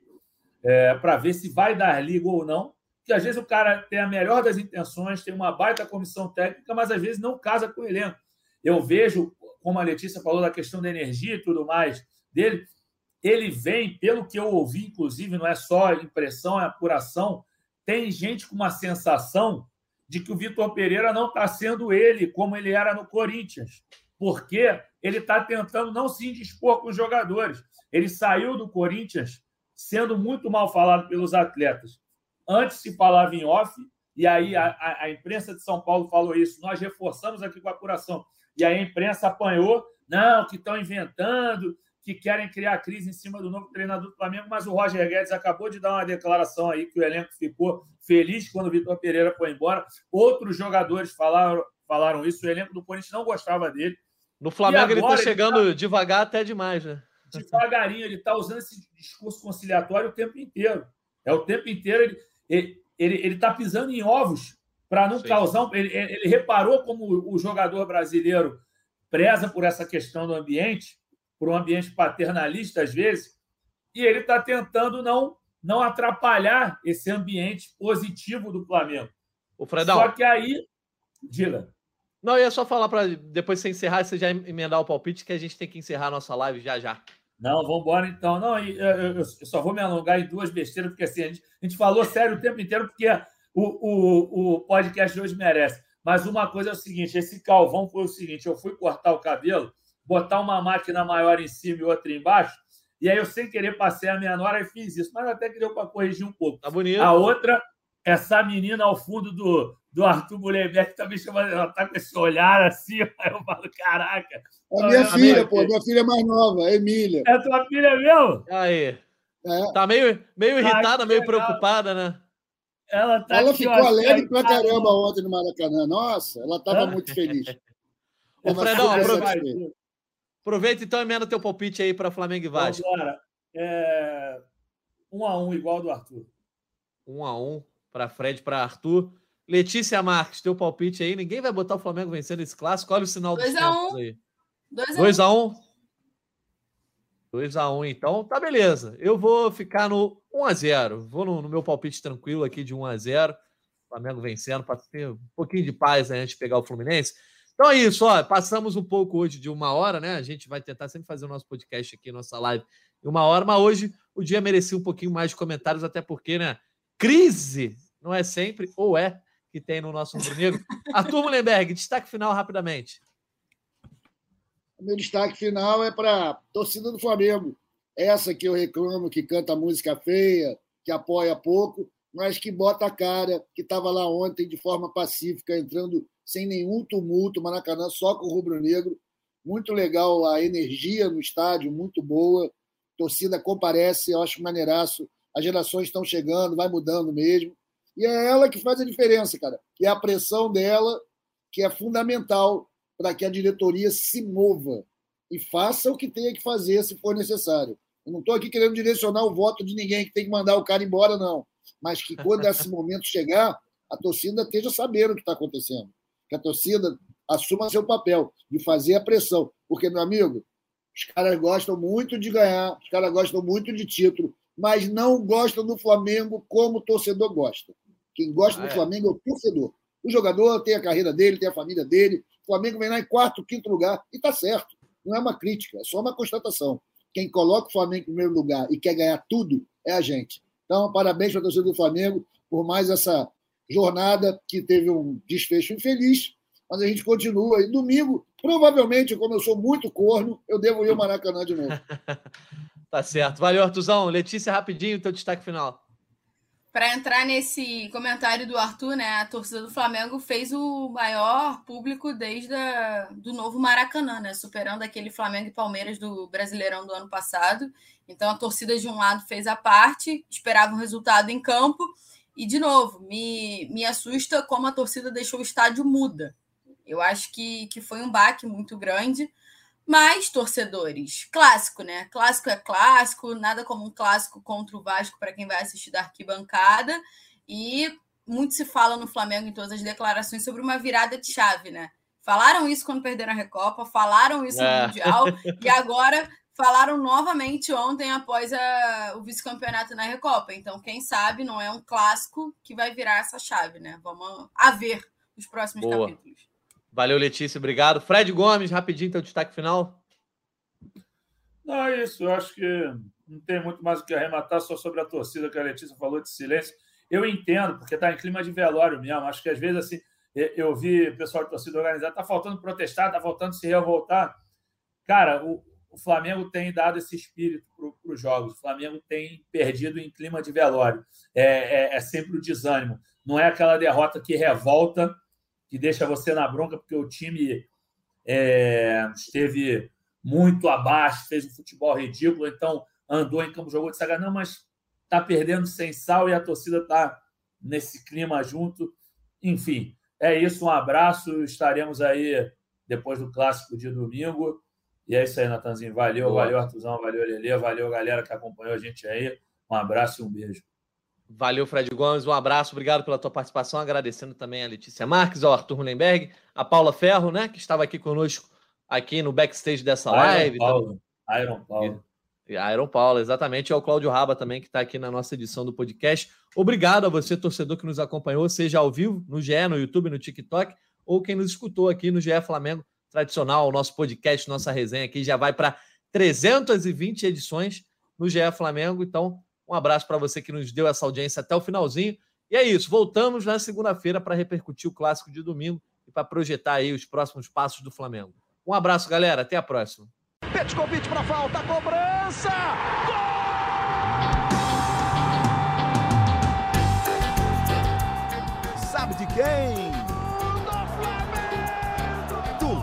é, para ver se vai dar liga ou não. Porque às vezes o cara tem a melhor das intenções, tem uma baita comissão técnica, mas às vezes não casa com o elenco. Eu vejo, como a Letícia falou da questão da energia e tudo mais dele, ele vem, pelo que eu ouvi, inclusive, não é só impressão, é apuração, tem gente com uma sensação de que o Vitor Pereira não está sendo ele como ele era no Corinthians, porque ele está tentando não se indispor com os jogadores. Ele saiu do Corinthians sendo muito mal falado pelos atletas. Antes se falava em off, e aí a, a, a imprensa de São Paulo falou isso. Nós reforçamos aqui com a apuração. E aí a imprensa apanhou, não, que estão inventando, que querem criar crise em cima do novo treinador do Flamengo, mas o Roger Guedes acabou de dar uma declaração aí que o elenco ficou feliz quando o Vitor Pereira foi embora. Outros jogadores falaram, falaram isso, o elenco do Corinthians não gostava dele. No Flamengo ele está chegando ele tá... devagar até demais, né? Devagarinho, ele está usando esse discurso conciliatório o tempo inteiro. É o tempo inteiro ele ele ele está pisando em ovos para não Sim. causar. Ele, ele reparou como o jogador brasileiro preza por essa questão do ambiente por um ambiente paternalista, às vezes, e ele está tentando não, não atrapalhar esse ambiente positivo do Flamengo. O Fredão. Só que aí. Diga. Não, eu ia só falar para depois você encerrar, você já emendar o palpite, que a gente tem que encerrar a nossa live já já. Não, vamos embora então. Não, eu, eu, só vou me alongar em duas besteiras, porque assim, a gente, a gente falou sério o tempo inteiro, porque o, o, o podcast hoje merece. Mas uma coisa é o seguinte: esse calvão foi o seguinte: eu fui cortar o cabelo botar uma máquina maior em cima e outra embaixo. E aí eu, sem querer, passei a minha nora e fiz isso. Mas até que deu para corrigir um pouco. Tá bonito. A outra, essa menina ao fundo do, do Arthur Mulherbeck tá me chamando, ela tá com esse olhar assim, aí eu falo, caraca. É minha filha, pô, minha filha mais nova, a Emília. É tua filha mesmo? Aí. É. Tá meio, meio irritada, meio preocupada, né? Ela, tá ela aqui, ficou ó, alegre pra caramba ontem no Maracanã. Nossa, ela estava muito feliz. Ô, Fredão, aproveita, Aproveita então e emenda teu palpite aí para Flamengo e Vasco. Agora, é... um a um igual do Arthur. Um a um para Fred, para Arthur. Letícia Marques, teu palpite aí. Ninguém vai botar o Flamengo vencendo esse clássico. Olha o sinal dos pontos um. aí. 2 a 1 um. 2 a 1 um, então. Tá beleza. Eu vou ficar no 1 a 0 Vou no, no meu palpite tranquilo aqui de 1 a 0 Flamengo vencendo para ter um pouquinho de paz aí antes de pegar o Fluminense. Então é isso, ó. Passamos um pouco hoje de uma hora, né? A gente vai tentar sempre fazer o nosso podcast aqui, nossa live, em uma hora, mas hoje o dia merecia um pouquinho mais de comentários, até porque, né? Crise não é sempre, ou é, que tem no nosso Rubro Negro. Arthur Mullenberg, destaque final rapidamente. O meu destaque final é para torcida do Flamengo. Essa que eu reclamo, que canta música feia, que apoia pouco, mas que bota a cara, que estava lá ontem de forma pacífica, entrando sem nenhum tumulto, Maracanã só com o rubro-negro. Muito legal a energia no estádio, muito boa. A torcida comparece, eu acho maneiraço. As gerações estão chegando, vai mudando mesmo. E é ela que faz a diferença, cara. E é a pressão dela que é fundamental para que a diretoria se mova e faça o que tenha que fazer se for necessário. Eu não estou aqui querendo direcionar o voto de ninguém que tem que mandar o cara embora, não. Mas que quando esse momento chegar, a torcida esteja sabendo o que está acontecendo que a torcida assuma seu papel de fazer a pressão. Porque, meu amigo, os caras gostam muito de ganhar, os caras gostam muito de título, mas não gostam do Flamengo como o torcedor gosta. Quem gosta ah, do é. Flamengo é o torcedor. O jogador tem a carreira dele, tem a família dele. O Flamengo vem lá em quarto, quinto lugar, e está certo. Não é uma crítica, é só uma constatação. Quem coloca o Flamengo em primeiro lugar e quer ganhar tudo é a gente. Então, parabéns para a torcida do Flamengo por mais essa jornada que teve um desfecho infeliz, mas a gente continua. E domingo, provavelmente, como eu sou muito corno, eu devo ir ao Maracanã de novo. tá certo. Valeu, Artuzão. Letícia, rapidinho, teu destaque final. Para entrar nesse comentário do Arthur, né? A torcida do Flamengo fez o maior público desde a, do novo Maracanã, né? Superando aquele Flamengo e Palmeiras do Brasileirão do ano passado. Então a torcida de um lado fez a parte, esperava um resultado em campo e, de novo, me, me assusta como a torcida deixou o estádio muda. Eu acho que, que foi um baque muito grande. Mas, torcedores, clássico, né? Clássico é clássico, nada como um clássico contra o Vasco para quem vai assistir da arquibancada. E muito se fala no Flamengo em todas as declarações sobre uma virada de chave, né? Falaram isso quando perderam a Recopa, falaram isso é. no Mundial, e agora falaram novamente ontem após a, o vice-campeonato na Recopa. Então, quem sabe não é um clássico que vai virar essa chave, né? Vamos a ver os próximos Boa. capítulos. Valeu, Letícia, obrigado. Fred Gomes, rapidinho, teu destaque final. Não, é isso. Eu acho que não tem muito mais o que arrematar, só sobre a torcida que a Letícia falou de silêncio. Eu entendo, porque está em clima de velório mesmo. Acho que às vezes, assim, eu vi o pessoal de torcida organizada, está faltando protestar, está faltando se revoltar. Cara, o, o Flamengo tem dado esse espírito para os jogos. O Flamengo tem perdido em clima de velório. É, é, é, sempre o desânimo. Não é aquela derrota que revolta, que deixa você na bronca, porque o time é, esteve muito abaixo, fez um futebol ridículo, então andou em campo, jogou de saga, não, mas está perdendo sem sal e a torcida está nesse clima junto. Enfim, é isso. Um abraço. Estaremos aí depois do clássico de domingo. E é isso aí, Natanzinho. Valeu, Boa. valeu, Artuzão, valeu, Lelê, valeu, galera que acompanhou a gente aí. Um abraço e um beijo. Valeu, Fred Gomes. Um abraço, obrigado pela tua participação. Agradecendo também a Letícia Marques, ao Arthur Mullenberg, a Paula Ferro, né, que estava aqui conosco aqui no backstage dessa Iron live. Paulo. Iron Paulo. Iron Paulo, exatamente. E ao Cláudio Raba também, que está aqui na nossa edição do podcast. Obrigado a você, torcedor, que nos acompanhou, seja ao vivo, no GE, no YouTube, no TikTok, ou quem nos escutou aqui no GE Flamengo, tradicional, o nosso podcast, nossa resenha aqui já vai para 320 edições no GE Flamengo. Então, um abraço para você que nos deu essa audiência até o finalzinho. E é isso, voltamos na segunda-feira para repercutir o clássico de domingo e para projetar aí os próximos passos do Flamengo. Um abraço, galera, até a próxima. Petkovic para falta, cobrança! Gol! Sabe de quem?